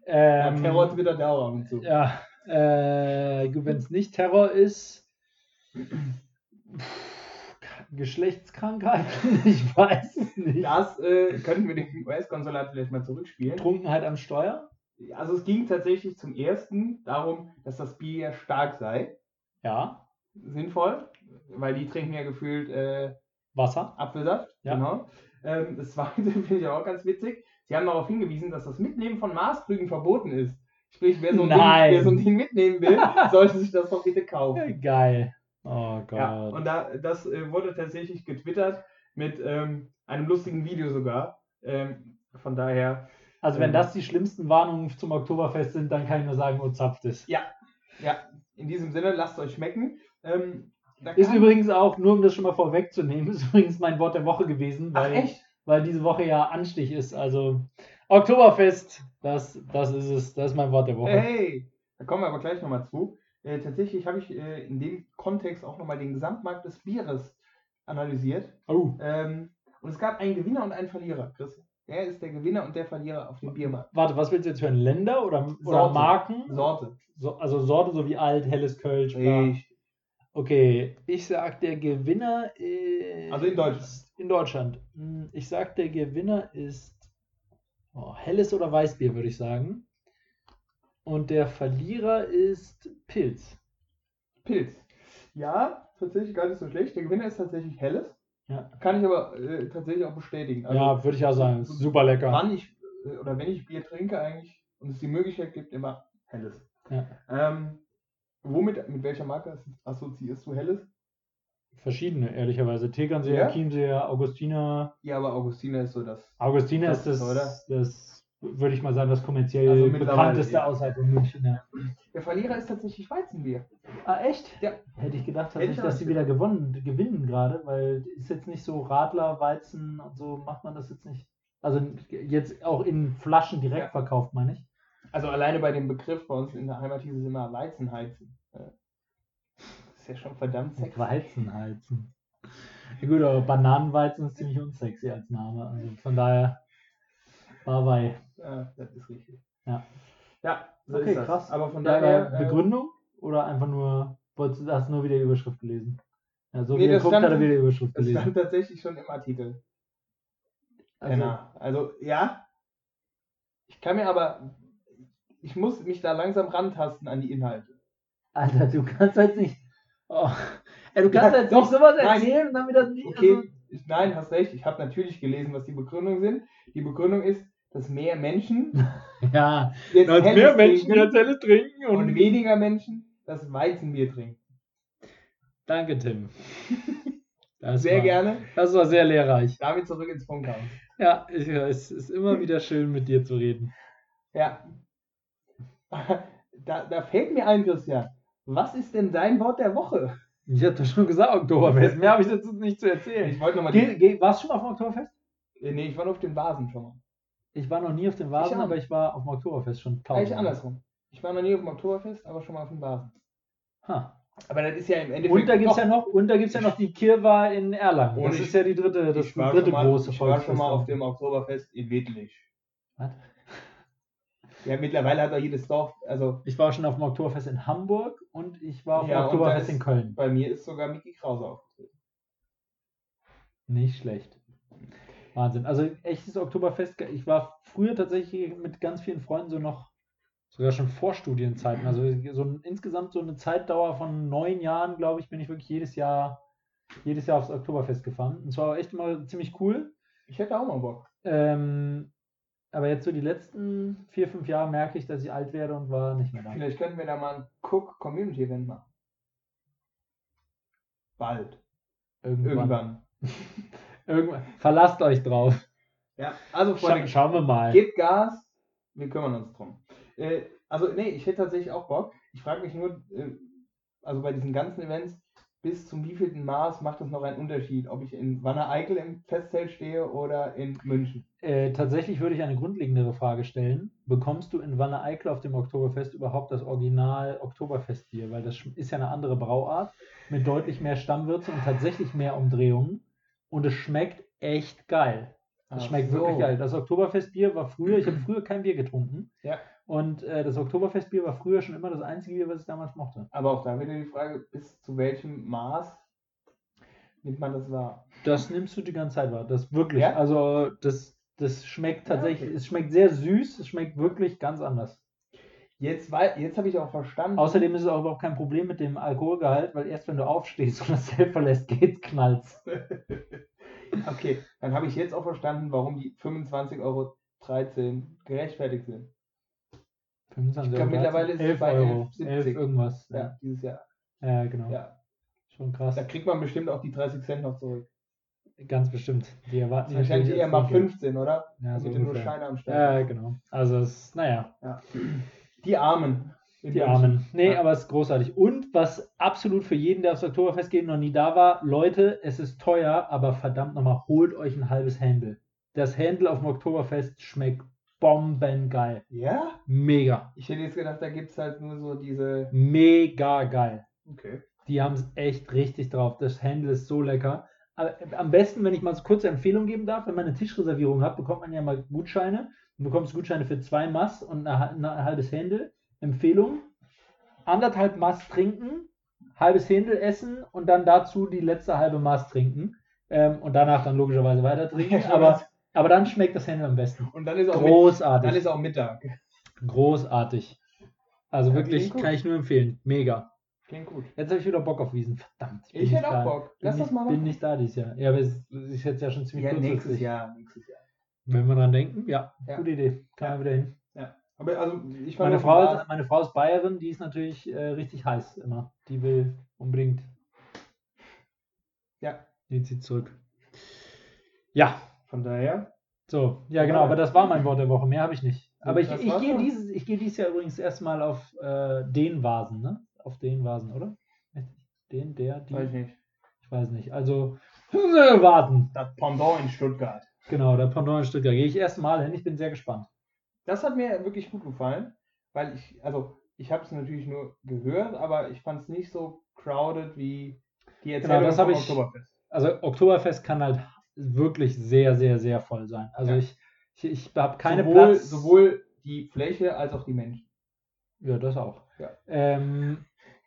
Ja, ähm, Terror twittert der auch ab und zu. Ja, äh, wenn es nicht Terror ist, Geschlechtskrankheiten, ich weiß es nicht. Das äh, könnten wir dem US-Konsulat vielleicht mal zurückspielen. Trunkenheit am Steuer? Also es ging tatsächlich zum ersten darum, dass das Bier stark sei. Ja. Sinnvoll, weil die trinken ja gefühlt äh, Wasser? Apfelsaft. Ja. Genau. Ähm, das zweite finde ich auch ganz witzig. Sie haben darauf hingewiesen, dass das Mitnehmen von Maßkrügen verboten ist. Sprich, wer so ein, Ding, wer so ein Ding mitnehmen will, sollte sich das doch bitte kaufen. Geil. Oh Gott. Ja, und da, das äh, wurde tatsächlich getwittert mit ähm, einem lustigen Video sogar. Ähm, von daher, also wenn ähm, das die schlimmsten Warnungen zum Oktoberfest sind, dann kann ich nur sagen, oh zapft es. ja, in diesem Sinne, lasst euch schmecken. Ähm, Ist übrigens auch, nur um das schon mal vorwegzunehmen, ist übrigens mein Wort der Woche gewesen, weil, weil diese Woche ja Anstich ist. Also Oktoberfest, das, das ist es, das ist mein Wort der Woche. Hey, da kommen wir aber gleich nochmal zu. Äh, tatsächlich habe ich äh, in dem Kontext auch nochmal den Gesamtmarkt des Bieres analysiert. Oh, Ähm, und es gab einen Gewinner und einen Verlierer, Chris. Wer ist der Gewinner und der Verlierer auf dem Biermarkt? warte, was willst du jetzt hören? Länder oder, oder Sorte. Marken? Sorte. So, also Sorte so wie alt, helles Kölsch. Richtig. Okay, ich sag, der Gewinner ist. Also in Deutschland. In Deutschland. Hm, Ich sag, der Gewinner ist oh, helles oder Weißbier, würde ich sagen. Und der Verlierer ist Pilz. Pilz. Ja, tatsächlich gar nicht so schlecht. Der Gewinner ist tatsächlich helles. Ja. Kann ich aber äh, tatsächlich auch bestätigen. Also, ja, würde ich auch sagen. Ist super lecker. wann ich äh, oder wenn ich Bier trinke eigentlich und es die Möglichkeit gibt, immer helles. Ja. Ähm, womit, mit welcher Marke assoziierst du helles? Verschiedene, ehrlicherweise. Tegernseer, Ja? Chiemseer, Augustiner. Ja, aber Augustiner ist so das. Augustiner ist das, oder? das, würde ich mal sagen, das kommerziell Also bekannteste ja. außerhalb von München. Ja. Der Verlierer ist tatsächlich Weizenbier. Ah, echt? Ja. Hätte ich gedacht, Hätte ich dass sie wieder gewonnen, gewinnen gerade, weil ist jetzt nicht so Radler, Weizen und so macht man das jetzt nicht. Also jetzt auch in Flaschen direkt Ja. verkauft, meine ich. Also alleine bei dem Begriff bei uns in der Heimat hieß es immer Weizenheizen. Äh, Ist ja schon verdammt sexy. Weizenheizen. Ja gut, aber Bananenweizen ist ziemlich unsexy als Name. Also von daher, bye bye. Ja, das ist richtig. Ja. Ja, so Okay, ist das. krass. Aber von Ja, daher. äh, Begründung oder einfach nur, wolltest du hast nur wieder die Überschrift gelesen? Ja, so Nee, wie er das guckt, stand- hat er wieder die Überschrift Das gelesen. stand tatsächlich schon im Artikel. Also, genau. Also, ja. Ich kann mir aber. Ich muss mich da langsam rantasten an die Inhalte. Alter, du kannst jetzt nicht. Oh. Ey, du kannst Ja, jetzt doch, nicht sowas nein. erzählen und dann wieder nicht. Okay, ich, nein, hast recht. Ich habe natürlich gelesen, was die Begründungen sind. Die Begründung ist, dass mehr Menschen ja, jetzt Helles mehr Menschen trinken jetzt helles trinken und. und weniger Menschen das Weizenbier trinken. Danke, Tim. Das Sehr war, gerne. Das war sehr lehrreich. Damit zurück ins Funkhaus. Ja, ich, es ist immer wieder schön, mit dir zu reden. Ja. Da, da fällt mir ein, Christian. Was ist denn dein Wort der Woche? Ich hatte schon gesagt, Oktoberfest. Mehr habe ich jetzt nicht zu erzählen. Ich wollte nochmal. Warst du schon mal auf dem Oktoberfest? Nee, ich war nur auf den Vasen schon mal. Ich war noch nie auf dem Vasen, Ich aber ich war auf dem Oktoberfest schon Eigentlich tausend. andersrum. Ich war noch nie auf dem Oktoberfest, aber schon mal auf dem Vasen. Ha. Aber das ist ja im Endeffekt. Und da gibt es doch- ja noch, und da gibt's ja noch die Kirwa in Erlangen. Und Das ich- ist ja die dritte, das dritte mal, große ich war schon mal auf dem Oktoberfest in Wittlich. Was? Ja, mittlerweile hat auch jedes Dorf, also Ich war schon auf dem Oktoberfest in Hamburg und ich war auf Ja, dem und Oktoberfest da in ist- Köln. bei mir ist sogar Mickey Krause aufgetreten. Nicht schlecht. Wahnsinn. Also echtes Oktoberfest. Ich war früher tatsächlich mit ganz vielen Freunden so noch, sogar schon vor Studienzeiten. Also so insgesamt so eine Zeitdauer von neun Jahren, glaube ich, bin ich wirklich jedes Jahr, jedes Jahr aufs Oktoberfest gefahren. Und zwar echt immer ziemlich cool. Ich hätte auch mal Bock. Ähm, aber jetzt so die letzten vier, fünf Jahre merke ich, dass ich alt werde und war nicht mehr da. Vielleicht könnten wir da mal ein Cook Community Event machen. Bald. Irgendwann. Irgendwann. Irgendwann. Verlasst euch drauf. Ja, also Scha Freunde, schauen wir mal. gebt Gas. Wir kümmern uns drum. Äh, also, nee, ich hätte tatsächlich auch Bock. Ich frage mich nur, äh, also bei diesen ganzen Events, bis zum wievielten Maß macht das noch einen Unterschied, ob ich in Wanne-Eickel im Festzelt stehe oder in München? Äh, tatsächlich würde ich eine grundlegendere Frage stellen. Bekommst du in Wanne-Eickel auf dem Oktoberfest überhaupt das Original Oktoberfestbier? Weil das ist ja eine andere Brauart mit deutlich mehr Stammwürze und tatsächlich mehr Umdrehungen. Und es schmeckt echt geil. Es Ach schmeckt so. wirklich geil. Das Oktoberfestbier war früher, ich habe früher kein Bier getrunken. Ja. Und äh, das Oktoberfestbier war früher schon immer das einzige Bier, was ich damals mochte. Aber auch da wieder die Frage, bis zu welchem Maß nimmt man das wahr? Das nimmst du die ganze Zeit wahr. Das wirklich. Ja? Also das, das schmeckt Ja, tatsächlich, okay. es schmeckt sehr süß, es schmeckt wirklich ganz anders. Jetzt, jetzt habe ich auch verstanden. Außerdem ist es auch überhaupt kein Problem mit dem Alkoholgehalt, weil erst wenn du aufstehst und das Zelt verlässt, geht's knallt. Okay, dann habe ich jetzt auch verstanden, warum die 25,13 Euro gerechtfertigt sind. 25 Ich glaub, Euro, mittlerweile ist es 11 bei Euro, 11,70. 11 irgendwas. Ja, Ja, dieses Jahr. ja genau. Ja. Schon krass. Da kriegt man bestimmt auch die 30 Cent noch zurück. Ganz bestimmt. Die erwarten wahrscheinlich eher mal jetzt Trinkgeld. 15, oder? Ja, so nur ungefähr. Scheine am Start Ja, genau. Also es, naja, Ja. Die Armen. die. Armen. Nee, Ja. aber es ist großartig. Und was absolut für jeden, der aufs Oktoberfest geht, noch nie da war, Leute, es ist teuer, aber verdammt nochmal, holt euch ein halbes Händel. Das Händel auf dem Oktoberfest schmeckt bombengeil. Ja? Mega. Ich hätte jetzt gedacht, da gibt es halt nur so diese. Mega geil. Okay. Die haben es echt richtig drauf. Das Händel ist so lecker. Aber am besten, wenn ich mal so kurze Empfehlung geben darf, wenn man eine Tischreservierung hat, bekommt man ja mal Gutscheine. Du bekommst Gutscheine für zwei Mass und ein halbes Händel. Empfehlung: anderthalb Mass trinken, halbes Händel essen und dann dazu die letzte halbe Maß trinken. Ähm, und danach dann logischerweise weiter trinken. Aber, aber dann schmeckt das Händel am besten. Und dann ist auch, Großartig. dann ist auch Mittag. Großartig. Also Ja, wirklich kann ich nur empfehlen. Mega. Klingt gut. Jetzt habe ich wieder Bock auf Wiesen. Verdammt. bin Ich nicht hätte auch da. Bock. Bin Lass das nicht, mal bin machen. nicht da dieses Jahr. Ja, aber es ist jetzt ja schon ziemlich Ja, nächstes. Jahr. Nächstes Jahr. Wenn wir dran denken, ja, Ja. gute Idee. Kann Ja. man wieder hin. Ja. Aber also, ich Meine Frau, ist, meine Frau ist Bayerin, die ist natürlich äh, richtig heiß immer. Die will unbedingt. Ja, Die zieht zurück. Ja, von daher. so. Ja, genau, aber das war mein Wort der Woche. Mehr habe ich nicht. Aber ich, ich gehe dieses, ich gehe dieses Jahr übrigens erstmal auf äh, den Vasen, ne? Auf den Vasen, oder? Den, der, die. Weiß ich nicht. Ich weiß nicht. Also, warten. Das Pendant in Stuttgart. Genau, der Pendant in Stuttgart. Gehe ich erstmal hin. Ich bin sehr gespannt. Das hat mir wirklich gut gefallen, weil ich, also ich habe es natürlich nur gehört, aber ich fand es nicht so crowded wie die Erzählung das vom ich- Oktoberfest. Also, Oktoberfest kann halt wirklich sehr, sehr, sehr voll sein. Also, Ja. ich, ich, ich habe keine sowohl, Platz. sowohl die Fläche als auch die Menschen. Ja, das auch. Ja. Ähm,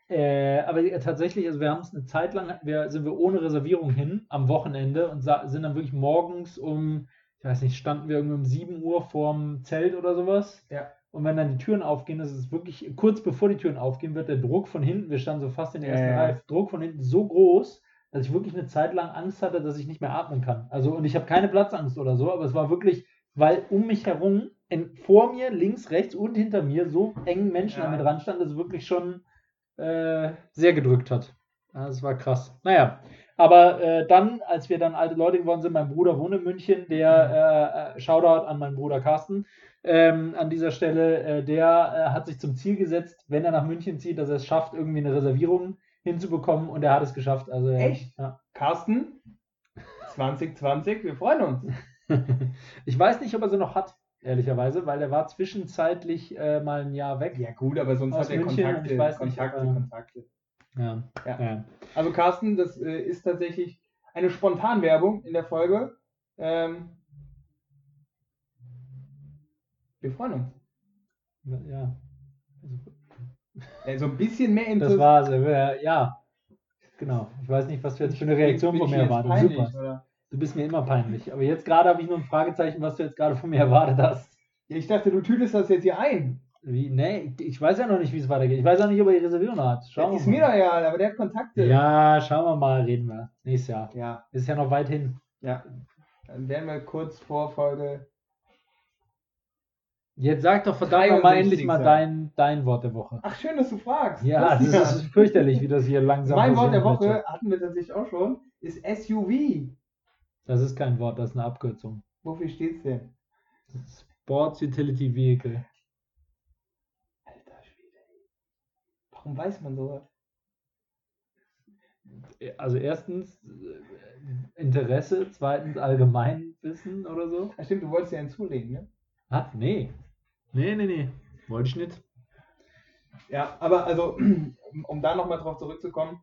äh, aber tatsächlich, also wir haben es eine Zeit lang, wir, sind wir ohne Reservierung hin am Wochenende und sind dann wirklich morgens um, ich weiß nicht, standen wir irgendwie um 7 Uhr vorm Zelt oder sowas. Ja. Und wenn dann die Türen aufgehen, das ist wirklich kurz bevor die Türen aufgehen, wird der Druck von hinten, wir standen so fast in der ersten ja. Reihe, Druck von hinten so groß, dass ich wirklich eine Zeit lang Angst hatte, dass ich nicht mehr atmen kann. Also, und ich habe keine Platzangst oder so, aber es war wirklich, weil um mich herum, in, vor mir, links, rechts und hinter mir so eng Menschen Ja. an mir dran standen, dass es wirklich schon äh, sehr gedrückt hat. Ja, Das war krass. Naja, aber äh, dann, als wir dann alte Leute geworden sind, mein Bruder wohnt in München, der äh, äh, Shoutout an meinen Bruder Carsten. Ähm, an dieser Stelle, äh, der hat sich zum Ziel gesetzt, wenn er nach München zieht, dass er es schafft, irgendwie eine Reservierung hinzubekommen und er hat es geschafft. Also, Echt? Ja. Carsten, 2020, wir freuen uns. ich weiß nicht, ob er sie noch hat, ehrlicherweise, weil er war zwischenzeitlich äh, mal ein Jahr weg. Ja gut, aber sonst hat er München, Kontakte, ich weiß nicht, Kontakte, aber- Kontakte. Ja. Ja. ja. Also Carsten, das äh, ist tatsächlich eine Spontanwerbung in der Folge. Ähm, wir freuen uns. ja. Äh, so ein bisschen mehr Das Interesse. war's. äh, Ja. Genau. Ich weiß nicht, was du jetzt für eine Reaktion von mir peinlich, Super. oder? Du bist mir immer peinlich. Aber jetzt gerade habe ich nur ein Fragezeichen, was du jetzt gerade von mir erwartet hast. Ja, ich dachte, du tütest das jetzt hier ein. Wie? Nee, ich weiß ja noch nicht, wie es weitergeht. Ich weiß auch nicht, ob er die Reservierung hat. Schauen ist wir mir doch egal, aber der hat Kontakte. Ja, schauen wir mal, reden wir. Nächstes Jahr. Ja, Ist ja noch weit hin. ja. Dann werden wir kurz vor Folge. Jetzt sag doch verdammt mal 63 endlich mal dein, dein Wort der Woche. Ach, schön, dass du fragst. Ja, das Christian. ist fürchterlich, wie das hier langsam Mein Wort der Woche hatten wir tatsächlich auch schon, ist SUV. Das ist kein Wort, das ist eine Abkürzung. Wofür steht's denn? Sports Utility Vehicle. Alter Schwede. Warum weiß man sowas? Also erstens äh, Interesse, zweitens Allgemeinwissen oder so. Ach stimmt, du wolltest ja hinzulegen, ne? Hat? Nee. Nee, nee, nee. Wollte ich nicht. Ja, aber also, um, um da nochmal drauf zurückzukommen,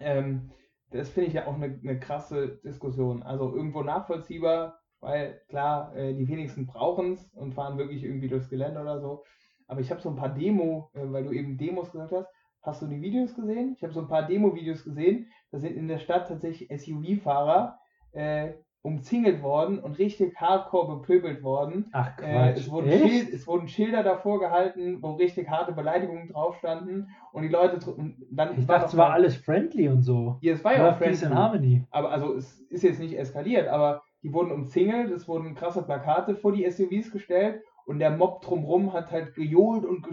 ähm, das finde ich ja auch eine, eine krasse Diskussion. Also irgendwo nachvollziehbar, weil klar, äh, die wenigsten brauchen es und fahren wirklich irgendwie durchs Gelände oder so. Aber ich habe so ein paar Demo, äh, weil du eben Demos gesagt hast, hast du die Videos gesehen? Ich habe so ein paar Demo-Videos gesehen. Da sind in der Stadt tatsächlich SUV-Fahrer äh, umzingelt worden und richtig hardcore bepöbelt worden. Ach Äh, Quatsch. es, wurden? Schild, es wurden Schilder davor gehalten, wo richtig harte Beleidigungen drauf standen und die Leute dann Ich dachte, es war alles friendly und so. Ja, es war ja auch friendly. Harmony. Aber also es ist jetzt nicht eskaliert, aber die wurden umzingelt, es wurden krasse Plakate vor die SUVs gestellt und der Mob drumrum hat halt gejohlt und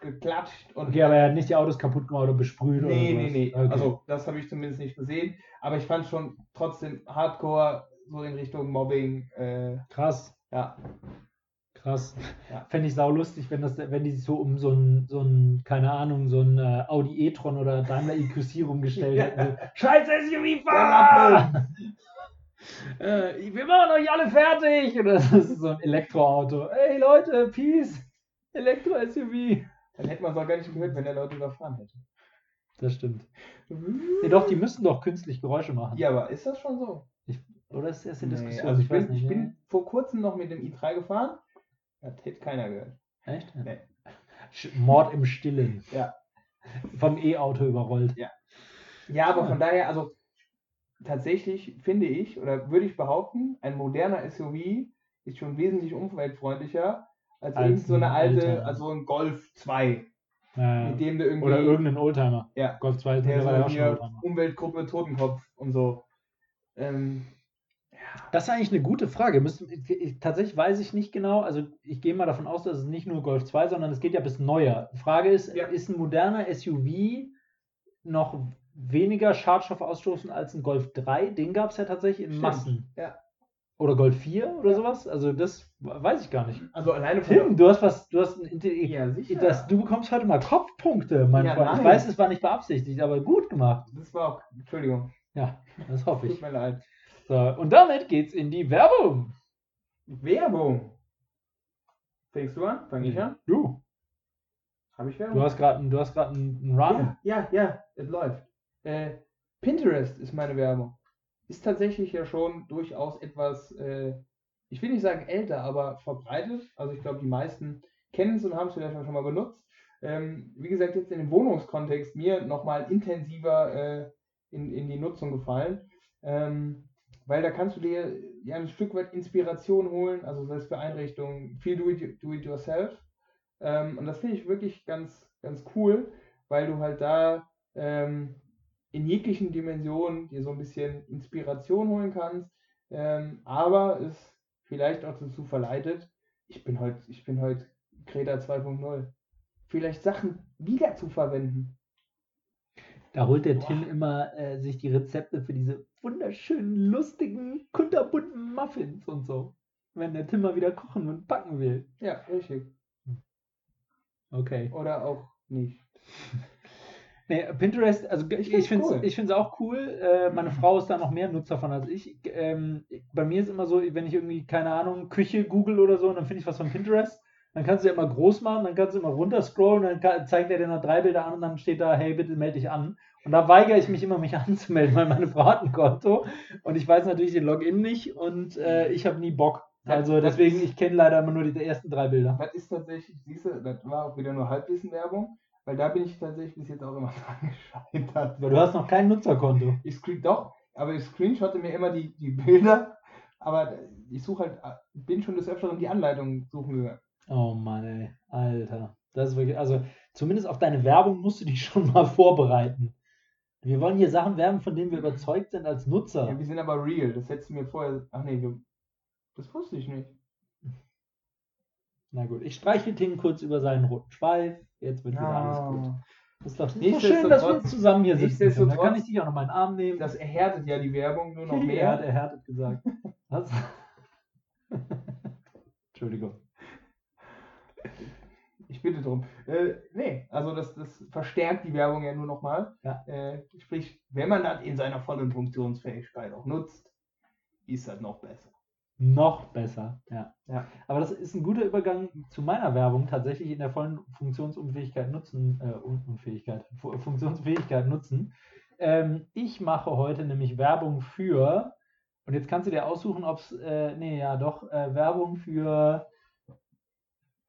geklatscht und Okay, aber er hat nicht die Autos kaputt gemacht oder besprüht oder nee, nee, nee. Okay. Also das habe ich zumindest nicht gesehen, aber ich fand schon trotzdem Hardcore so in Richtung Mobbing. Äh, krass, ja, krass. Ja. Fände ich sau lustig, wenn, das, wenn die sich so um so ein, so ein, keine Ahnung, so ein äh, Audi e-tron oder Daimler EQC rumgestellt Ja. hätten. So, Scheiß SUV, Der fahr! Äh, wir machen euch alle fertig! Oder das ist so ein Elektroauto. Ey Leute, Peace! Elektro-SUV! dann hätte man es auch gar nicht gehört, wenn der Leute überfahren hätte. Das stimmt. Nee, doch, die müssen doch künstlich Geräusche machen. Ja, aber ist das schon so? Oder ist das die Nee, Diskussion? also ich, weiß bin, nicht, ich bin vor kurzem noch mit dem i3 gefahren. Das hätte keiner gehört. Echt? Nee. Mord im Stillen. Ja. Vom E-Auto überrollt. Ja, aber Ah. von daher, also tatsächlich finde ich oder würde ich behaupten, ein moderner SUV ist schon wesentlich umweltfreundlicher als, Als irgend so eine ein alte, also ein Golf 2, Ja, mit dem du irgendwie Oder irgendein Oldtimer. Ja. Golf 2 ist der so auch schon. Umweltgruppe Totenkopf und so. Ähm, Das ist eigentlich eine gute Frage. Müssen, ich, ich, tatsächlich weiß ich nicht genau. Also ich gehe mal davon aus, dass es nicht nur Golf 2, sondern es geht ja bis neuer. Die Frage ist, Ja. ist ein moderner SUV noch weniger Schadstoff ausstoßen als ein Golf 3? Den gab es ja tatsächlich in Stimmt. Massen. Ja. Oder Golf 4 oder Ja. sowas? Also das weiß ich gar nicht. also alleine von Tim, du hast was, du hast ein ja, sicher. Das, du bekommst heute mal Kopfpunkte, mein Ja, Freund. Ich nein. weiß, es war nicht beabsichtigt, aber gut gemacht. das war auch, Entschuldigung, Ja, das hoffe tut ich. mir leid. So, und damit geht's in die Werbung. Werbung. Fängst du an? Fang ich an? Du, Habe ich Werbung? du hast gerade du hast gerade einen Run. Ja, ja, ja, es läuft. Äh, Pinterest ist meine Werbung. Ist tatsächlich ja schon durchaus etwas, äh, ich will nicht sagen älter, aber verbreitet. Also ich glaube, die meisten kennen es und haben es vielleicht auch schon mal benutzt. Ähm, wie gesagt, jetzt in dem Wohnungskontext mir nochmal intensiver äh, in, in die Nutzung gefallen. Ähm, weil da kannst du dir ja ein Stück weit Inspiration holen, also sei es für Einrichtungen, viel do it, do it yourself. Ähm, und das finde ich wirklich ganz, ganz cool, weil du halt da ähm, in jeglichen Dimensionen dir so ein bisschen Inspiration holen kannst, ähm, aber es vielleicht auch dazu verleitet, ich bin heute, ich bin heute Kreta 2.0, vielleicht Sachen wieder zu verwenden. Da holt der Boah. Tim immer äh, sich die Rezepte für diese wunderschönen, lustigen, kunterbunten Muffins und so. Wenn der Tim mal wieder kochen und backen will. Ja, richtig. Okay. Oder auch nicht. Nee, Pinterest, also Ich ich, finde es cool. ich auch cool. Äh, meine Frau ist da noch mehr Nutzer von als ich. Ähm, bei mir ist immer so, wenn ich irgendwie, keine Ahnung, Küche google oder so, und dann finde ich was von Pinterest. Dann kannst du ja immer groß machen, dann kannst du immer runterscrollen, dann kann, zeigt er dir noch drei Bilder an und dann steht da, hey, bitte melde dich an. Und da weigere ich mich immer, mich anzumelden, weil meine Frau hat ein Konto und ich weiß natürlich den Login nicht und äh, ich habe nie Bock. Also deswegen, ich kenne leider immer nur die ersten drei Bilder. Das ist tatsächlich, siehst du, das war auch wieder nur Halbwissen-Werbung, weil da bin ich tatsächlich bis jetzt auch immer dran gescheitert. Aber du hast noch kein Nutzerkonto. Ich screen doch, aber ich screenshotte mir immer die, die Bilder, aber ich suche halt, bin schon des Öfteren die Anleitung suchen gegangen. Oh Mann, ey. Alter. Das ist wirklich, also zumindest auf deine Werbung musst du dich schon mal vorbereiten. Wir wollen hier Sachen werben, von denen wir überzeugt sind als Nutzer. Ja, wir sind aber real, das hättest du mir vorher, ach nee, das wusste ich nicht. Na gut, ich streiche Tim kurz über seinen roten Schweif. Jetzt wird wieder alles gut. Das ist doch, doch schön, dass wir jetzt zusammen hier sitzen. können. Da kann ich dich auch noch mal in den Arm nehmen. Das erhärtet ja die Werbung nur noch er hat mehr. erhärtet gesagt. Was? Entschuldigung. Ich bitte drum. Äh, nee, also das, das verstärkt die Werbung ja nur nochmal. Ja. Äh, sprich, wenn man das in seiner vollen Funktionsfähigkeit auch nutzt, ist das noch besser. Noch besser, ja. Ja. Aber das ist ein guter Übergang zu meiner Werbung, tatsächlich in der vollen Funktionsunfähigkeit nutzen, äh, Un- Unfähigkeit, Fu- Funktionsfähigkeit nutzen. Ähm, ich mache heute nämlich Werbung für, und jetzt kannst du dir aussuchen, ob es, äh, nee, ja doch, äh, Werbung für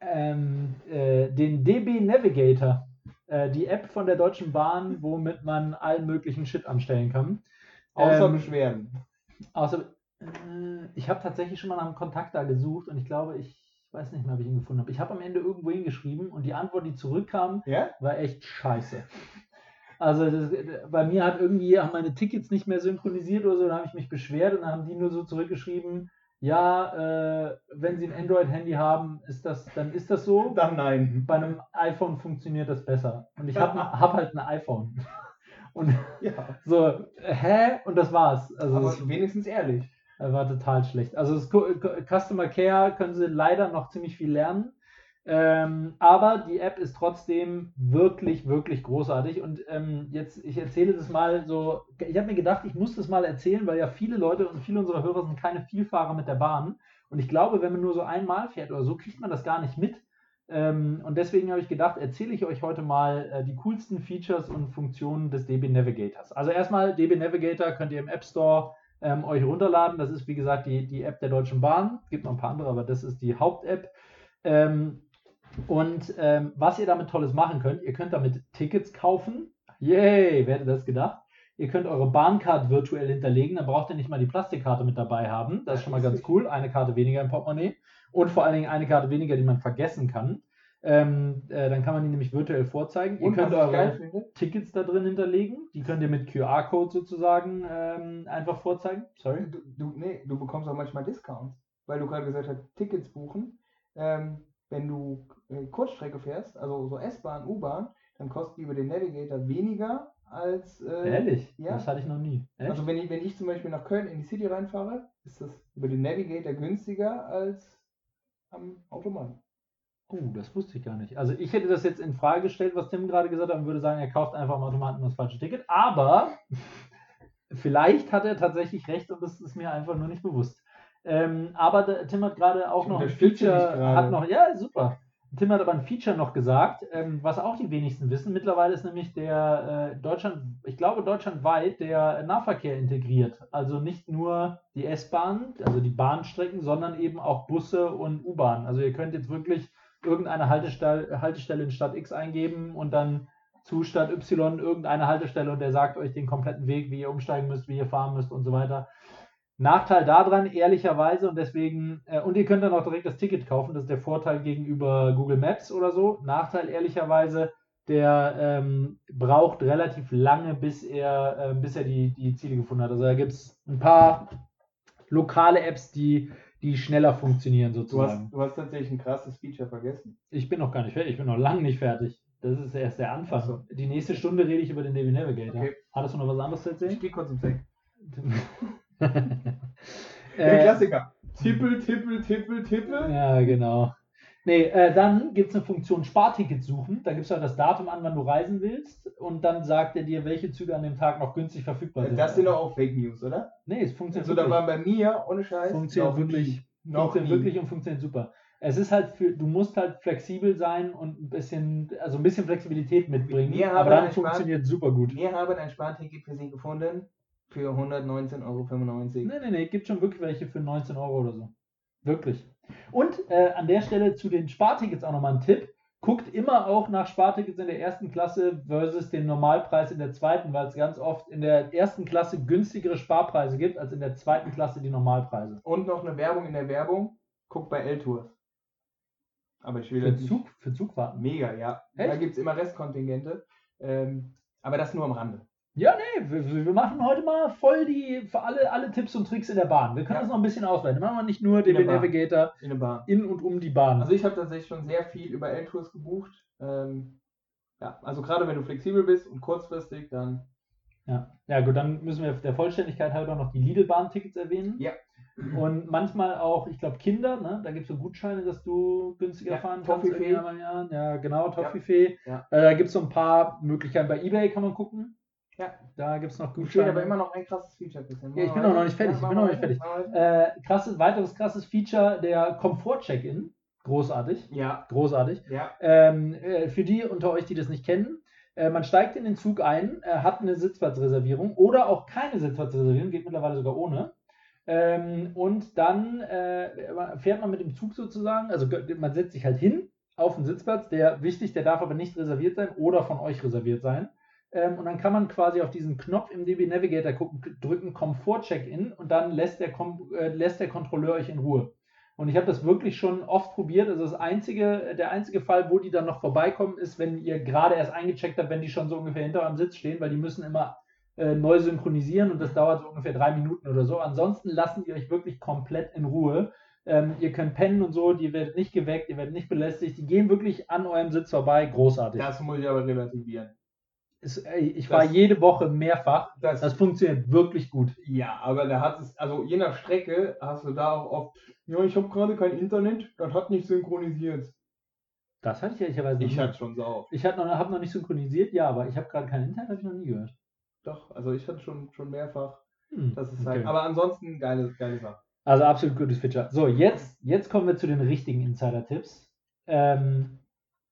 ähm, äh, den DB Navigator, äh, die App von der Deutschen Bahn, womit man allen möglichen Shit anstellen kann. Außer Ähm, Beschwerden. Außer, Äh, ich habe tatsächlich schon mal nach einem Kontakt da gesucht und ich glaube, ich weiß nicht mehr, ob ich ihn gefunden habe. Ich habe am Ende irgendwo hingeschrieben und die Antwort, die zurückkam, Ja? war echt scheiße. Also das, bei mir hat irgendwie haben meine Tickets nicht mehr synchronisiert oder so, dann habe ich mich beschwert und dann haben die nur so zurückgeschrieben, ja, äh, wenn sie ein Android-Handy haben, ist das, dann ist das so. Dann nein. Bei einem iPhone funktioniert das besser. Und ich habe hab halt ein iPhone. Und Ja. so, hä? Und das war's. Also Aber wenigstens ehrlich. War total schlecht. Also das Customer Care können sie leider noch ziemlich viel lernen. Ähm, aber die App ist trotzdem wirklich, wirklich großartig. Und ähm, jetzt, ich erzähle das mal so, ich habe mir gedacht, ich muss das mal erzählen, weil ja viele Leute und viele unserer Hörer sind keine Vielfahrer mit der Bahn. Und ich glaube, wenn man nur so einmal fährt oder so, kriegt man das gar nicht mit. Ähm, und deswegen habe ich gedacht, erzähle ich euch heute mal äh, die coolsten Features und Funktionen des DB Navigators. Also erstmal, DB Navigator könnt ihr im App Store ähm, euch runterladen. Das ist, wie gesagt, die, die App der Deutschen Bahn. Es gibt noch ein paar andere, aber das ist die Haupt-App. Ähm, und ähm, was ihr damit Tolles machen könnt, ihr könnt damit Tickets kaufen. Yay, wer hätte das gedacht? Ihr könnt eure Bahncard virtuell hinterlegen, dann braucht ihr nicht mal die Plastikkarte mit dabei haben. Das ist schon mal ganz cool. Eine Karte weniger im Portemonnaie. Und vor allen Dingen eine Karte weniger, die man vergessen kann. Ähm, äh, dann kann man die nämlich virtuell vorzeigen. Ihr Und könnt ich geil eure Tickets da drin hinterlegen. Die könnt ihr mit QR-Code sozusagen ähm, einfach vorzeigen. Sorry. du, du, nee, du bekommst auch manchmal Discounts, weil du gerade gesagt hast, Tickets buchen. Ähm, wenn du äh, Kurzstrecke fährst, also so S-Bahn, U-Bahn, dann kostet die über den Navigator weniger als. Äh, Ehrlich? ja. Das hatte ich noch nie. Echt? Also wenn ich, wenn ich zum Beispiel nach Köln in die City reinfahre, ist das über den Navigator günstiger als am Automaten. Uh, das wusste ich gar nicht. Also ich hätte das jetzt in Frage gestellt, was Tim gerade gesagt hat, und würde sagen, er kauft einfach am Automaten das falsche Ticket. Aber vielleicht hat er tatsächlich recht und das ist mir einfach nur nicht bewusst. Ähm, aber der, Tim hat gerade auch Ich noch ein Feature, hat noch, ja, super. Tim hat aber ein Feature noch gesagt, ähm, was auch die wenigsten wissen. Mittlerweile ist nämlich der äh, Deutschland, ich glaube deutschlandweit, der Nahverkehr integriert. Also nicht nur die S-Bahn, also die Bahnstrecken, sondern eben auch Busse und U-Bahn. Also ihr könnt jetzt wirklich irgendeine Haltestelle, Haltestelle in Stadt X eingeben und dann zu Stadt Y irgendeine Haltestelle und der sagt euch den kompletten Weg, wie ihr umsteigen müsst, wie ihr fahren müsst und so weiter. Nachteil daran, ehrlicherweise, und deswegen, äh, und ihr könnt dann auch direkt das Ticket kaufen, das ist der Vorteil gegenüber Google Maps oder so. Nachteil, ehrlicherweise, der ähm, braucht relativ lange, bis er, äh, bis er die, die Ziele gefunden hat. Also da gibt es ein paar lokale Apps, die, die schneller funktionieren Du sozusagen. hast, du hast tatsächlich ein krasses Feature vergessen. Ich bin noch gar nicht fertig, ich bin noch lange nicht fertig. Das ist erst der Anfang. So. Die nächste Stunde rede ich über den David Navigator. Okay. Hattest du noch was anderes zu Ich erzählen? gehe kurz ins Weg. Der äh, Klassiker. Tippel, tippel, tippel, tippel. ja, genau. Nee, äh, dann gibt es eine Funktion Sparticket suchen. Da gibst du halt das Datum an, wann du reisen willst. Und dann sagt er dir, welche Züge an dem Tag noch günstig verfügbar sind. Das sind doch auch Fake News, oder? Nee, es funktioniert Also da waren bei mir, ohne Scheiß, Funktioniert wirklich. nie. Noch funktioniert nie. wirklich und funktioniert super. Es ist halt für, du musst halt flexibel sein und ein bisschen, also ein bisschen Flexibilität mitbringen. Wir aber dann ein Spar- funktioniert super gut. Wir haben ein Sparticket für Sie gefunden für 119,95 Euro. Nee, nee, nee, gibt schon wirklich welche für 19 Euro oder so. Wirklich. Und äh, an der Stelle zu den Spartickets auch nochmal ein Tipp. Guckt immer auch nach Spartickets in der ersten Klasse versus den Normalpreis in der zweiten, weil es ganz oft in der ersten Klasse günstigere Sparpreise gibt als in der zweiten Klasse die Normalpreise. Und noch eine Werbung in der Werbung. Guck bei L-Tours. Aber ich will Für. Zug, für Zugfahrten. Mega, ja. Echt? Da gibt es immer Restkontingente. Ähm, aber das nur am Rande. Ja, nee, wir, wir machen heute mal voll die, für alle, alle Tipps und Tricks in der Bahn. Wir können Ja. das noch ein bisschen ausweiten. Machen wir nicht nur den. Navigator In der Bahn. in und um die Bahn. Also ich habe tatsächlich schon sehr viel über L-Tours gebucht. Ähm, ja, also gerade wenn du flexibel bist und kurzfristig, dann Ja. ja, gut, dann müssen wir der Vollständigkeit halber noch die Lidl-Bahn-Tickets erwähnen. Ja. Und manchmal auch, ich glaube, Kinder, ne? da gibt es so Gutscheine, dass du günstiger Ja, fahren kannst. Ja, genau, Toffifee. Ja. Äh, da gibt es so ein paar Möglichkeiten. Bei Ebay kann man gucken. Ja. Da gibt es noch Gutscheine. aber immer noch ein krasses Feature. Christian. Ja, ich bin auch noch nicht fertig, ich bin noch nicht fertig. weiter. Äh, krasses, weiteres krasses Feature, der Komfort-Check-In. Großartig. Ja, Großartig. ja. Ähm, äh, für die unter euch, die das nicht kennen, äh, man steigt in den Zug ein, äh, hat eine Sitzplatzreservierung oder auch keine Sitzplatzreservierung, geht mittlerweile sogar ohne. Ähm, und dann äh, fährt man mit dem Zug sozusagen, also man setzt sich halt hin auf einen Sitzplatz, der wichtig, der darf aber nicht reserviert sein oder von euch reserviert sein. Ähm, und dann kann man quasi auf diesen Knopf im DB Navigator gucken, drücken Komfort Check-in und dann lässt der, äh, lässt der Kontrolleur euch in Ruhe. Und ich habe das wirklich schon oft probiert. Also das einzige, der einzige Fall, wo die dann noch vorbeikommen, ist, wenn ihr gerade erst eingecheckt habt, wenn die schon so ungefähr hinter eurem Sitz stehen, weil die müssen immer äh, neu synchronisieren und das dauert so ungefähr drei Minuten oder so. Ansonsten lassen die euch wirklich komplett in Ruhe. Ähm, ihr könnt pennen und so, die werdet nicht geweckt, ihr werdet nicht belästigt. Die gehen wirklich an eurem Sitz vorbei. Großartig. Das muss ich aber relativieren. Ist, ich war jede Woche mehrfach. Das, Das funktioniert wirklich gut. ja, aber da hat es, also je nach Strecke hast du da auch oft, ja, ich habe gerade kein Internet, das hat nicht synchronisiert. Das hatte ich ehrlicherweise Ich noch hatte schon sau. Ich habe noch, hab noch nicht synchronisiert, ja, aber ich habe gerade kein Internet, habe ich noch nie gehört. Doch, also ich hatte schon, schon mehrfach. Hm, Das ist okay. halt, aber ansonsten geile, geile Sache. Also absolut gutes Feature. So, jetzt, jetzt kommen wir zu den richtigen Insider-Tipps. Ähm,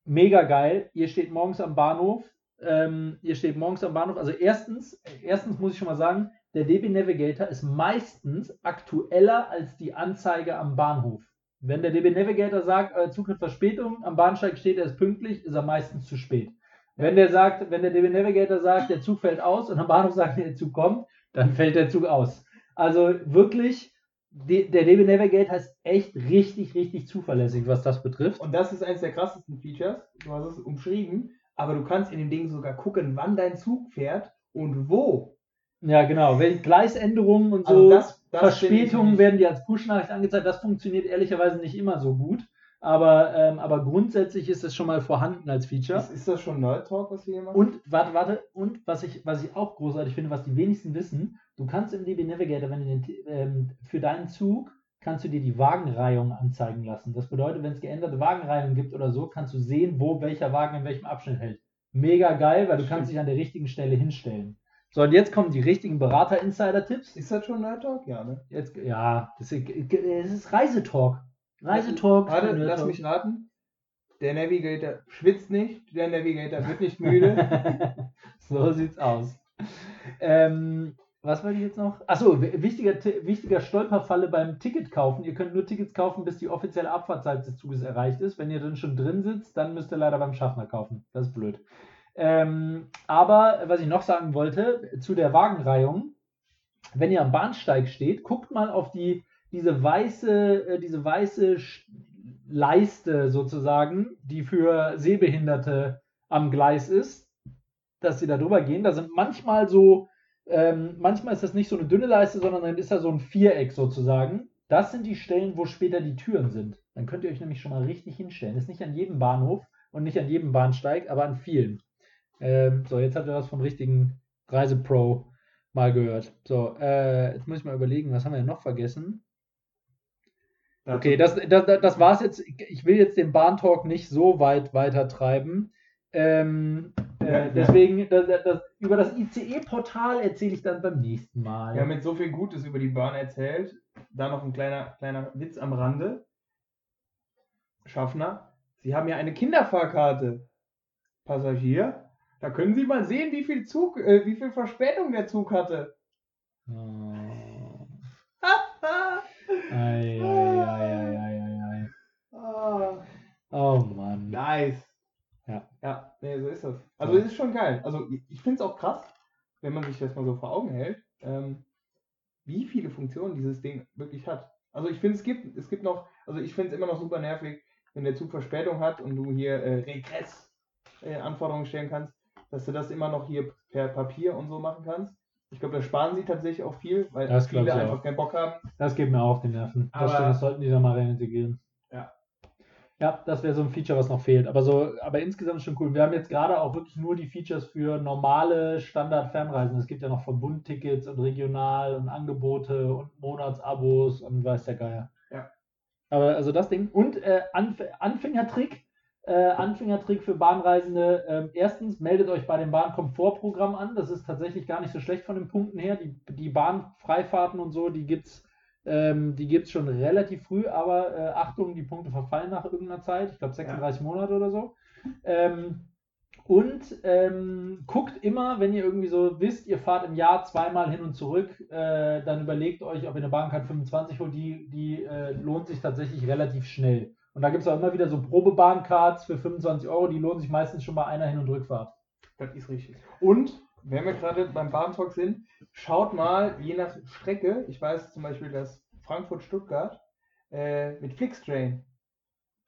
mega geil. Ihr steht morgens am Bahnhof. Ähm, ihr steht morgens am Bahnhof. Also erstens, erstens muss ich schon mal sagen, der DB Navigator ist meistens aktueller als die Anzeige am Bahnhof. Wenn der DB Navigator sagt, euer Zug hat Verspätung, am Bahnsteig steht, er ist pünktlich, ist er meistens zu spät. Wenn der sagt, wenn der DB Navigator sagt, der Zug fällt aus und am Bahnhof sagt, der Zug kommt, dann fällt der Zug aus. Also wirklich, de- der DB Navigator ist echt richtig, richtig zuverlässig, was das betrifft. Und das ist eines der krassesten Features. Du hast es umschrieben, aber du kannst in dem Ding sogar gucken, wann dein Zug fährt und wo. Ja, genau. Gleisänderungen und so, Also das, das Verspätungen werden dir als Push-Nachricht angezeigt. Das funktioniert ehrlicherweise nicht immer so gut. Aber, ähm, aber grundsätzlich ist es schon mal vorhanden als Feature. Ist, ist das schon Nerd Talk, was wir hier machen? Und warte, warte, und was ich, was ich auch großartig finde, was die wenigsten wissen, du kannst im DB Navigator, wenn du den, ähm, für deinen Zug kannst du dir die Wagenreihung anzeigen lassen. Das bedeutet, wenn es geänderte Wagenreihungen gibt oder so, kannst du sehen, wo welcher Wagen in welchem Abschnitt hält. Mega geil, weil du kannst dich an der richtigen Stelle hinstellen. So, und jetzt kommen die richtigen Berater-Insider-Tipps. ist das schon Nerd Talk? Ja, ne? Jetzt, ja, das ist, das ist Reisetalk. Reisetalk. Warte, lass mich raten. Der Navigator schwitzt nicht, der Navigator wird nicht müde. so sieht's aus. Ähm, was wollte ich jetzt noch? Achso, wichtiger, Ti- wichtiger Stolperfalle beim Ticket kaufen. Ihr könnt nur Tickets kaufen, bis die offizielle Abfahrtzeit des Zuges erreicht ist. Wenn ihr dann schon drin sitzt, dann müsst ihr leider beim Schaffner kaufen. Das ist blöd. Ähm, aber was ich noch sagen wollte, zu der Wagenreihung, wenn ihr am Bahnsteig steht, guckt mal auf die, diese weiße, äh, diese weiße Leiste sozusagen, die für Sehbehinderte am Gleis ist, dass sie da drüber gehen. Da sind manchmal so, ähm, manchmal ist das nicht so eine dünne Leiste, sondern dann ist da so ein Viereck sozusagen. Das sind die Stellen, wo später die Türen sind. Dann könnt ihr euch nämlich schon mal richtig hinstellen. Ist nicht an jedem Bahnhof und nicht an jedem Bahnsteig, aber an vielen. Ähm, so, jetzt habt ihr was vom richtigen Reisepro mal gehört. So, äh, jetzt muss ich mal überlegen, was haben wir denn noch vergessen? Okay, das, das, das- das war's jetzt. Ich will jetzt den Bahntalk nicht so weit weiter treiben. Ähm, äh, deswegen, das, das, über das ICE-Portal erzähle ich dann beim nächsten Mal. Wir haben jetzt so viel Gutes über die Bahn erzählt. Da noch ein kleiner, kleiner Witz am Rande. Schaffner, Sie haben ja eine Kinderfahrkarte. Passagier, da können Sie mal sehen, wie viel Zug, äh, wie viel Verspätung der Zug hatte. Oh. Ei, ei, ei, ei, ei, ei. Ah, Oh Mann. nice. Ja. Nee, so ist das. Also es ist schon geil. Also ich- finde es auch krass, wenn man sich das mal so vor Augen hält, ähm, wie viele Funktionen dieses Ding wirklich hat. Also ich finde es gibt, es gibt noch, also ich finde es immer noch super nervig, wenn der Zug Verspätung hat und du hier äh, Regress äh, Anforderungen stellen kannst, dass du das immer noch hier per Papier und so machen kannst. Ich glaube, da sparen sie tatsächlich auch viel, weil Das viele einfach auch. keinen Bock haben. Das geht mir auch auf die Nerven. Das, Aber- stimmt, das sollten die da mal reintegrieren. Ja. Das wäre so ein Feature, was noch fehlt. Aber so, aber insgesamt schon cool. Wir haben jetzt gerade auch wirklich nur die Features für normale Standard-Fernreisen. Es gibt ja noch Verbundtickets und regional und Angebote und Monatsabos und weiß der Geier. Ja. Aber also das Ding. Und äh, Anf Anfängertrick. Äh, Anfängertrick für Bahnreisende. Ähm, erstens, meldet euch bei dem Bahnkomfortprogramm an. Das ist tatsächlich gar nicht so schlecht von den Punkten her. Die, die Bahnfreifahrten und so, die gibt's ähm, die gibt es schon relativ früh, aber äh, Achtung, die Punkte verfallen nach irgendeiner Zeit. Ich glaube 36 Monate oder so. Ähm, und ähm, guckt immer, wenn ihr irgendwie so wisst, ihr fahrt im Jahr zweimal hin und zurück, äh, dann überlegt euch, ob ihr eine Bahncard 25 holt. Die, die äh, lohnt sich tatsächlich relativ schnell. Und da gibt es auch immer wieder so Probebahncards für 25 Euro, die lohnen sich meistens schon bei einer Hin- und Rückfahrt. Das ist richtig. Und, wenn wir gerade beim Bahntalk sind, schaut mal, je nach Strecke, ich weiß zum Beispiel, dass Frankfurt-Stuttgart äh, mit Flixtrain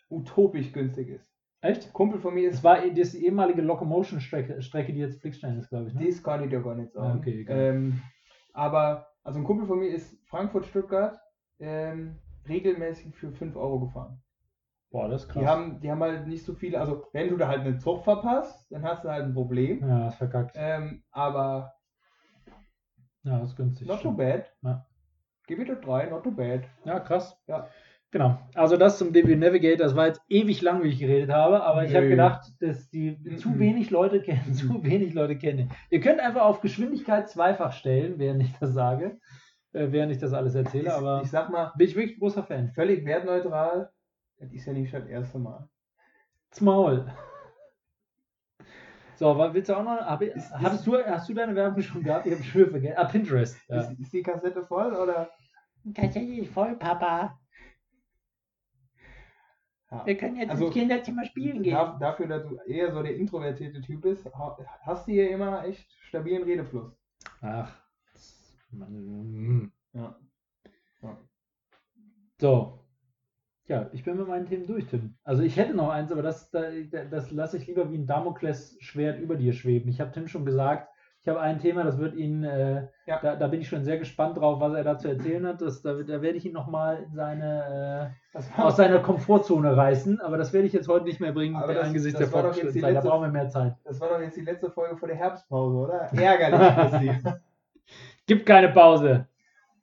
utopisch günstig ist. Echt? Kumpel von mir Das ist, war das ist die ehemalige Locomotion-Strecke, Strecke, die jetzt Flixstein ist, glaube ich. Ne? das kann ich dir gar nicht sagen. Ah, okay, egal. ähm, aber, also ein Kumpel von mir ist Frankfurt-Stuttgart ähm, regelmäßig für 5 Euro gefahren. Boah, das ist krass. Die haben, die haben halt nicht so viele, also wenn du da halt einen Zug verpasst, dann hast du halt ein Problem. ja, ist verkackt. Ähm, aber Ja, das ist günstig. not too bad. Ja. Give it a try, not too bad. Ja, krass. Ja. Genau. Also das zum DB Navigator, das war jetzt ewig lang, wie ich geredet habe, aber ich habe gedacht, dass die zu Mhm. wenig Leute kennen, zu wenig Leute kennen. Ihr könnt einfach auf Geschwindigkeit zweifach stellen, während ich das sage, äh, während ich das alles erzähle, Ich, aber ich sag mal, bin ich wirklich großer Fan. völlig wertneutral, das ist ja nicht das erste Mal. Maul. So, was willst du auch noch? Hab Ist- hattest du, hast du deine Werbung schon gehabt? Ich habe schon wieder vergessen. Ah, Pinterest. Ja. Ist, ist die Kassette voll oder? Tatsächlich voll, Papa. Ja. Wir können jetzt Also, ins Kinderzimmer spielen gehen. Da, dafür, dass du eher so der introvertierte Typ bist, ha- hast du hier immer echt stabilen Redefluss. Ach. Mann, Ja. So. Ja, ich bin mit meinen Themen durch, Tim. Also ich hätte noch eins, aber das, da- das lasse ich lieber wie ein Damoklesschwert über dir schweben. Ich habe Tim schon gesagt, ich habe ein Thema, das wird ihn, äh, Ja. da, da bin ich schon sehr gespannt drauf, was er da zu erzählen hat. Das, da, da werde ich ihn nochmal in seine, äh, aus seiner Komfortzone reißen, aber das werde ich jetzt heute nicht mehr bringen, das- angesichts das der Fortschrittszeit. Da brauchen wir mehr Zeit. das war doch jetzt die letzte Folge vor der Herbstpause, oder? Ärgerlich. Gibt keine Pause.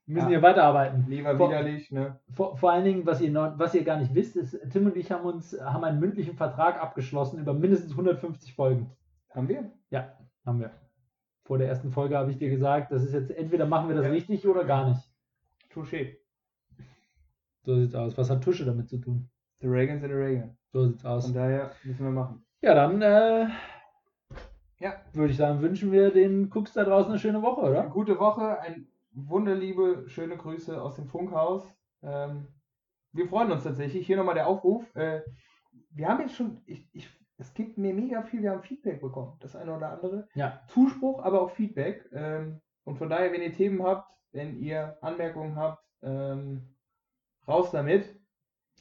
Wir müssen Ja. hier weiterarbeiten. Lieber Vor- widerlich, ne? Vor, vor allen Dingen, was ihr, noch, was ihr gar nicht wisst, ist, Tim und ich haben uns haben einen mündlichen Vertrag abgeschlossen über mindestens 150 Folgen. Haben wir? Ja, haben wir. Vor der ersten Folge habe ich dir gesagt, das ist jetzt entweder machen wir das Ja. richtig oder gar nicht. Touché. So sieht's aus. Was hat Tusche damit zu tun? The Reagans and the Reagan. So sieht's aus. Von daher müssen wir machen. Ja, dann äh, Ja. würde ich sagen, wünschen wir den Cooks da draußen eine schöne Woche, Eine oder? gute Woche, ein wunderliebe, schöne Grüße aus dem Funkhaus. Ähm, wir freuen uns tatsächlich. Hier nochmal der Aufruf. Äh, wir haben jetzt schon, ich, ich, es gibt mir mega viel, wir haben Feedback bekommen, das eine oder andere. Ja. Zuspruch, aber auch Feedback. Ähm, und von daher, wenn ihr Themen habt, wenn ihr Anmerkungen habt, ähm, raus damit.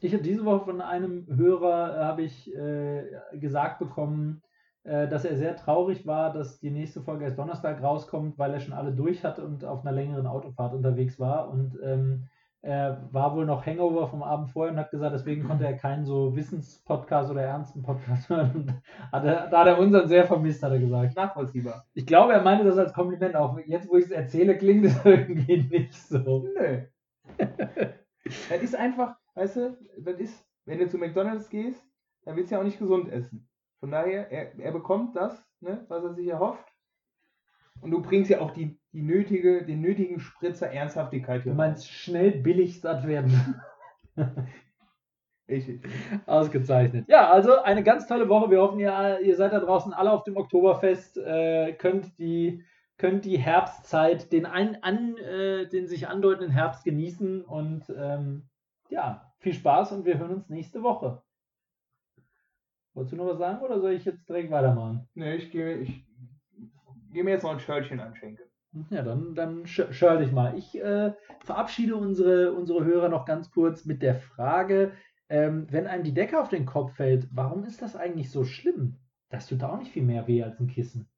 Ich habe diese Woche von einem Hörer äh, habe ich äh, gesagt bekommen, dass er sehr traurig war, dass die nächste Folge erst Donnerstag rauskommt, weil er schon alle durch hatte und auf einer längeren Autofahrt unterwegs war und ähm, er war wohl noch Hangover vom Abend vorher und hat gesagt, deswegen konnte er keinen so Wissenspodcast oder ernsten Podcast hören. Hat er, da hat er unseren sehr vermisst, hat er gesagt. Nachvollziehbar. Ich glaube, er meinte das als Kompliment. Auch jetzt, wo ich es erzähle, klingt es irgendwie nicht so. Nö. das ist einfach, weißt du, das ist, wenn du zu McDonalds gehst, dann willst du ja auch nicht gesund essen. Von daher, er, er bekommt das, ne, was er sich erhofft. Und du bringst ja auch die, die nötige, den nötigen Spritzer Ernsthaftigkeit Du meinst schnell billig satt werden. Richtig. Ausgezeichnet. Ja, also eine ganz tolle Woche. Wir hoffen, ihr, ihr seid da draußen alle auf dem Oktoberfest, äh, könnt, die, könnt die Herbstzeit, den, ein, an, äh, den sich andeutenden Herbst genießen und ähm, ja, viel Spaß und wir hören uns nächste Woche. Wolltest du noch was sagen oder soll ich jetzt direkt weitermachen? Ne, ich gehe ich, geh mir jetzt noch ein Schörtchen anschenken. Ja, dann, dann sch- schör dich mal. Ich äh, verabschiede unsere, unsere Hörer noch ganz kurz mit der Frage, ähm, wenn einem die Decke auf den Kopf fällt, warum ist das eigentlich so schlimm? Das tut auch nicht viel mehr weh als ein Kissen.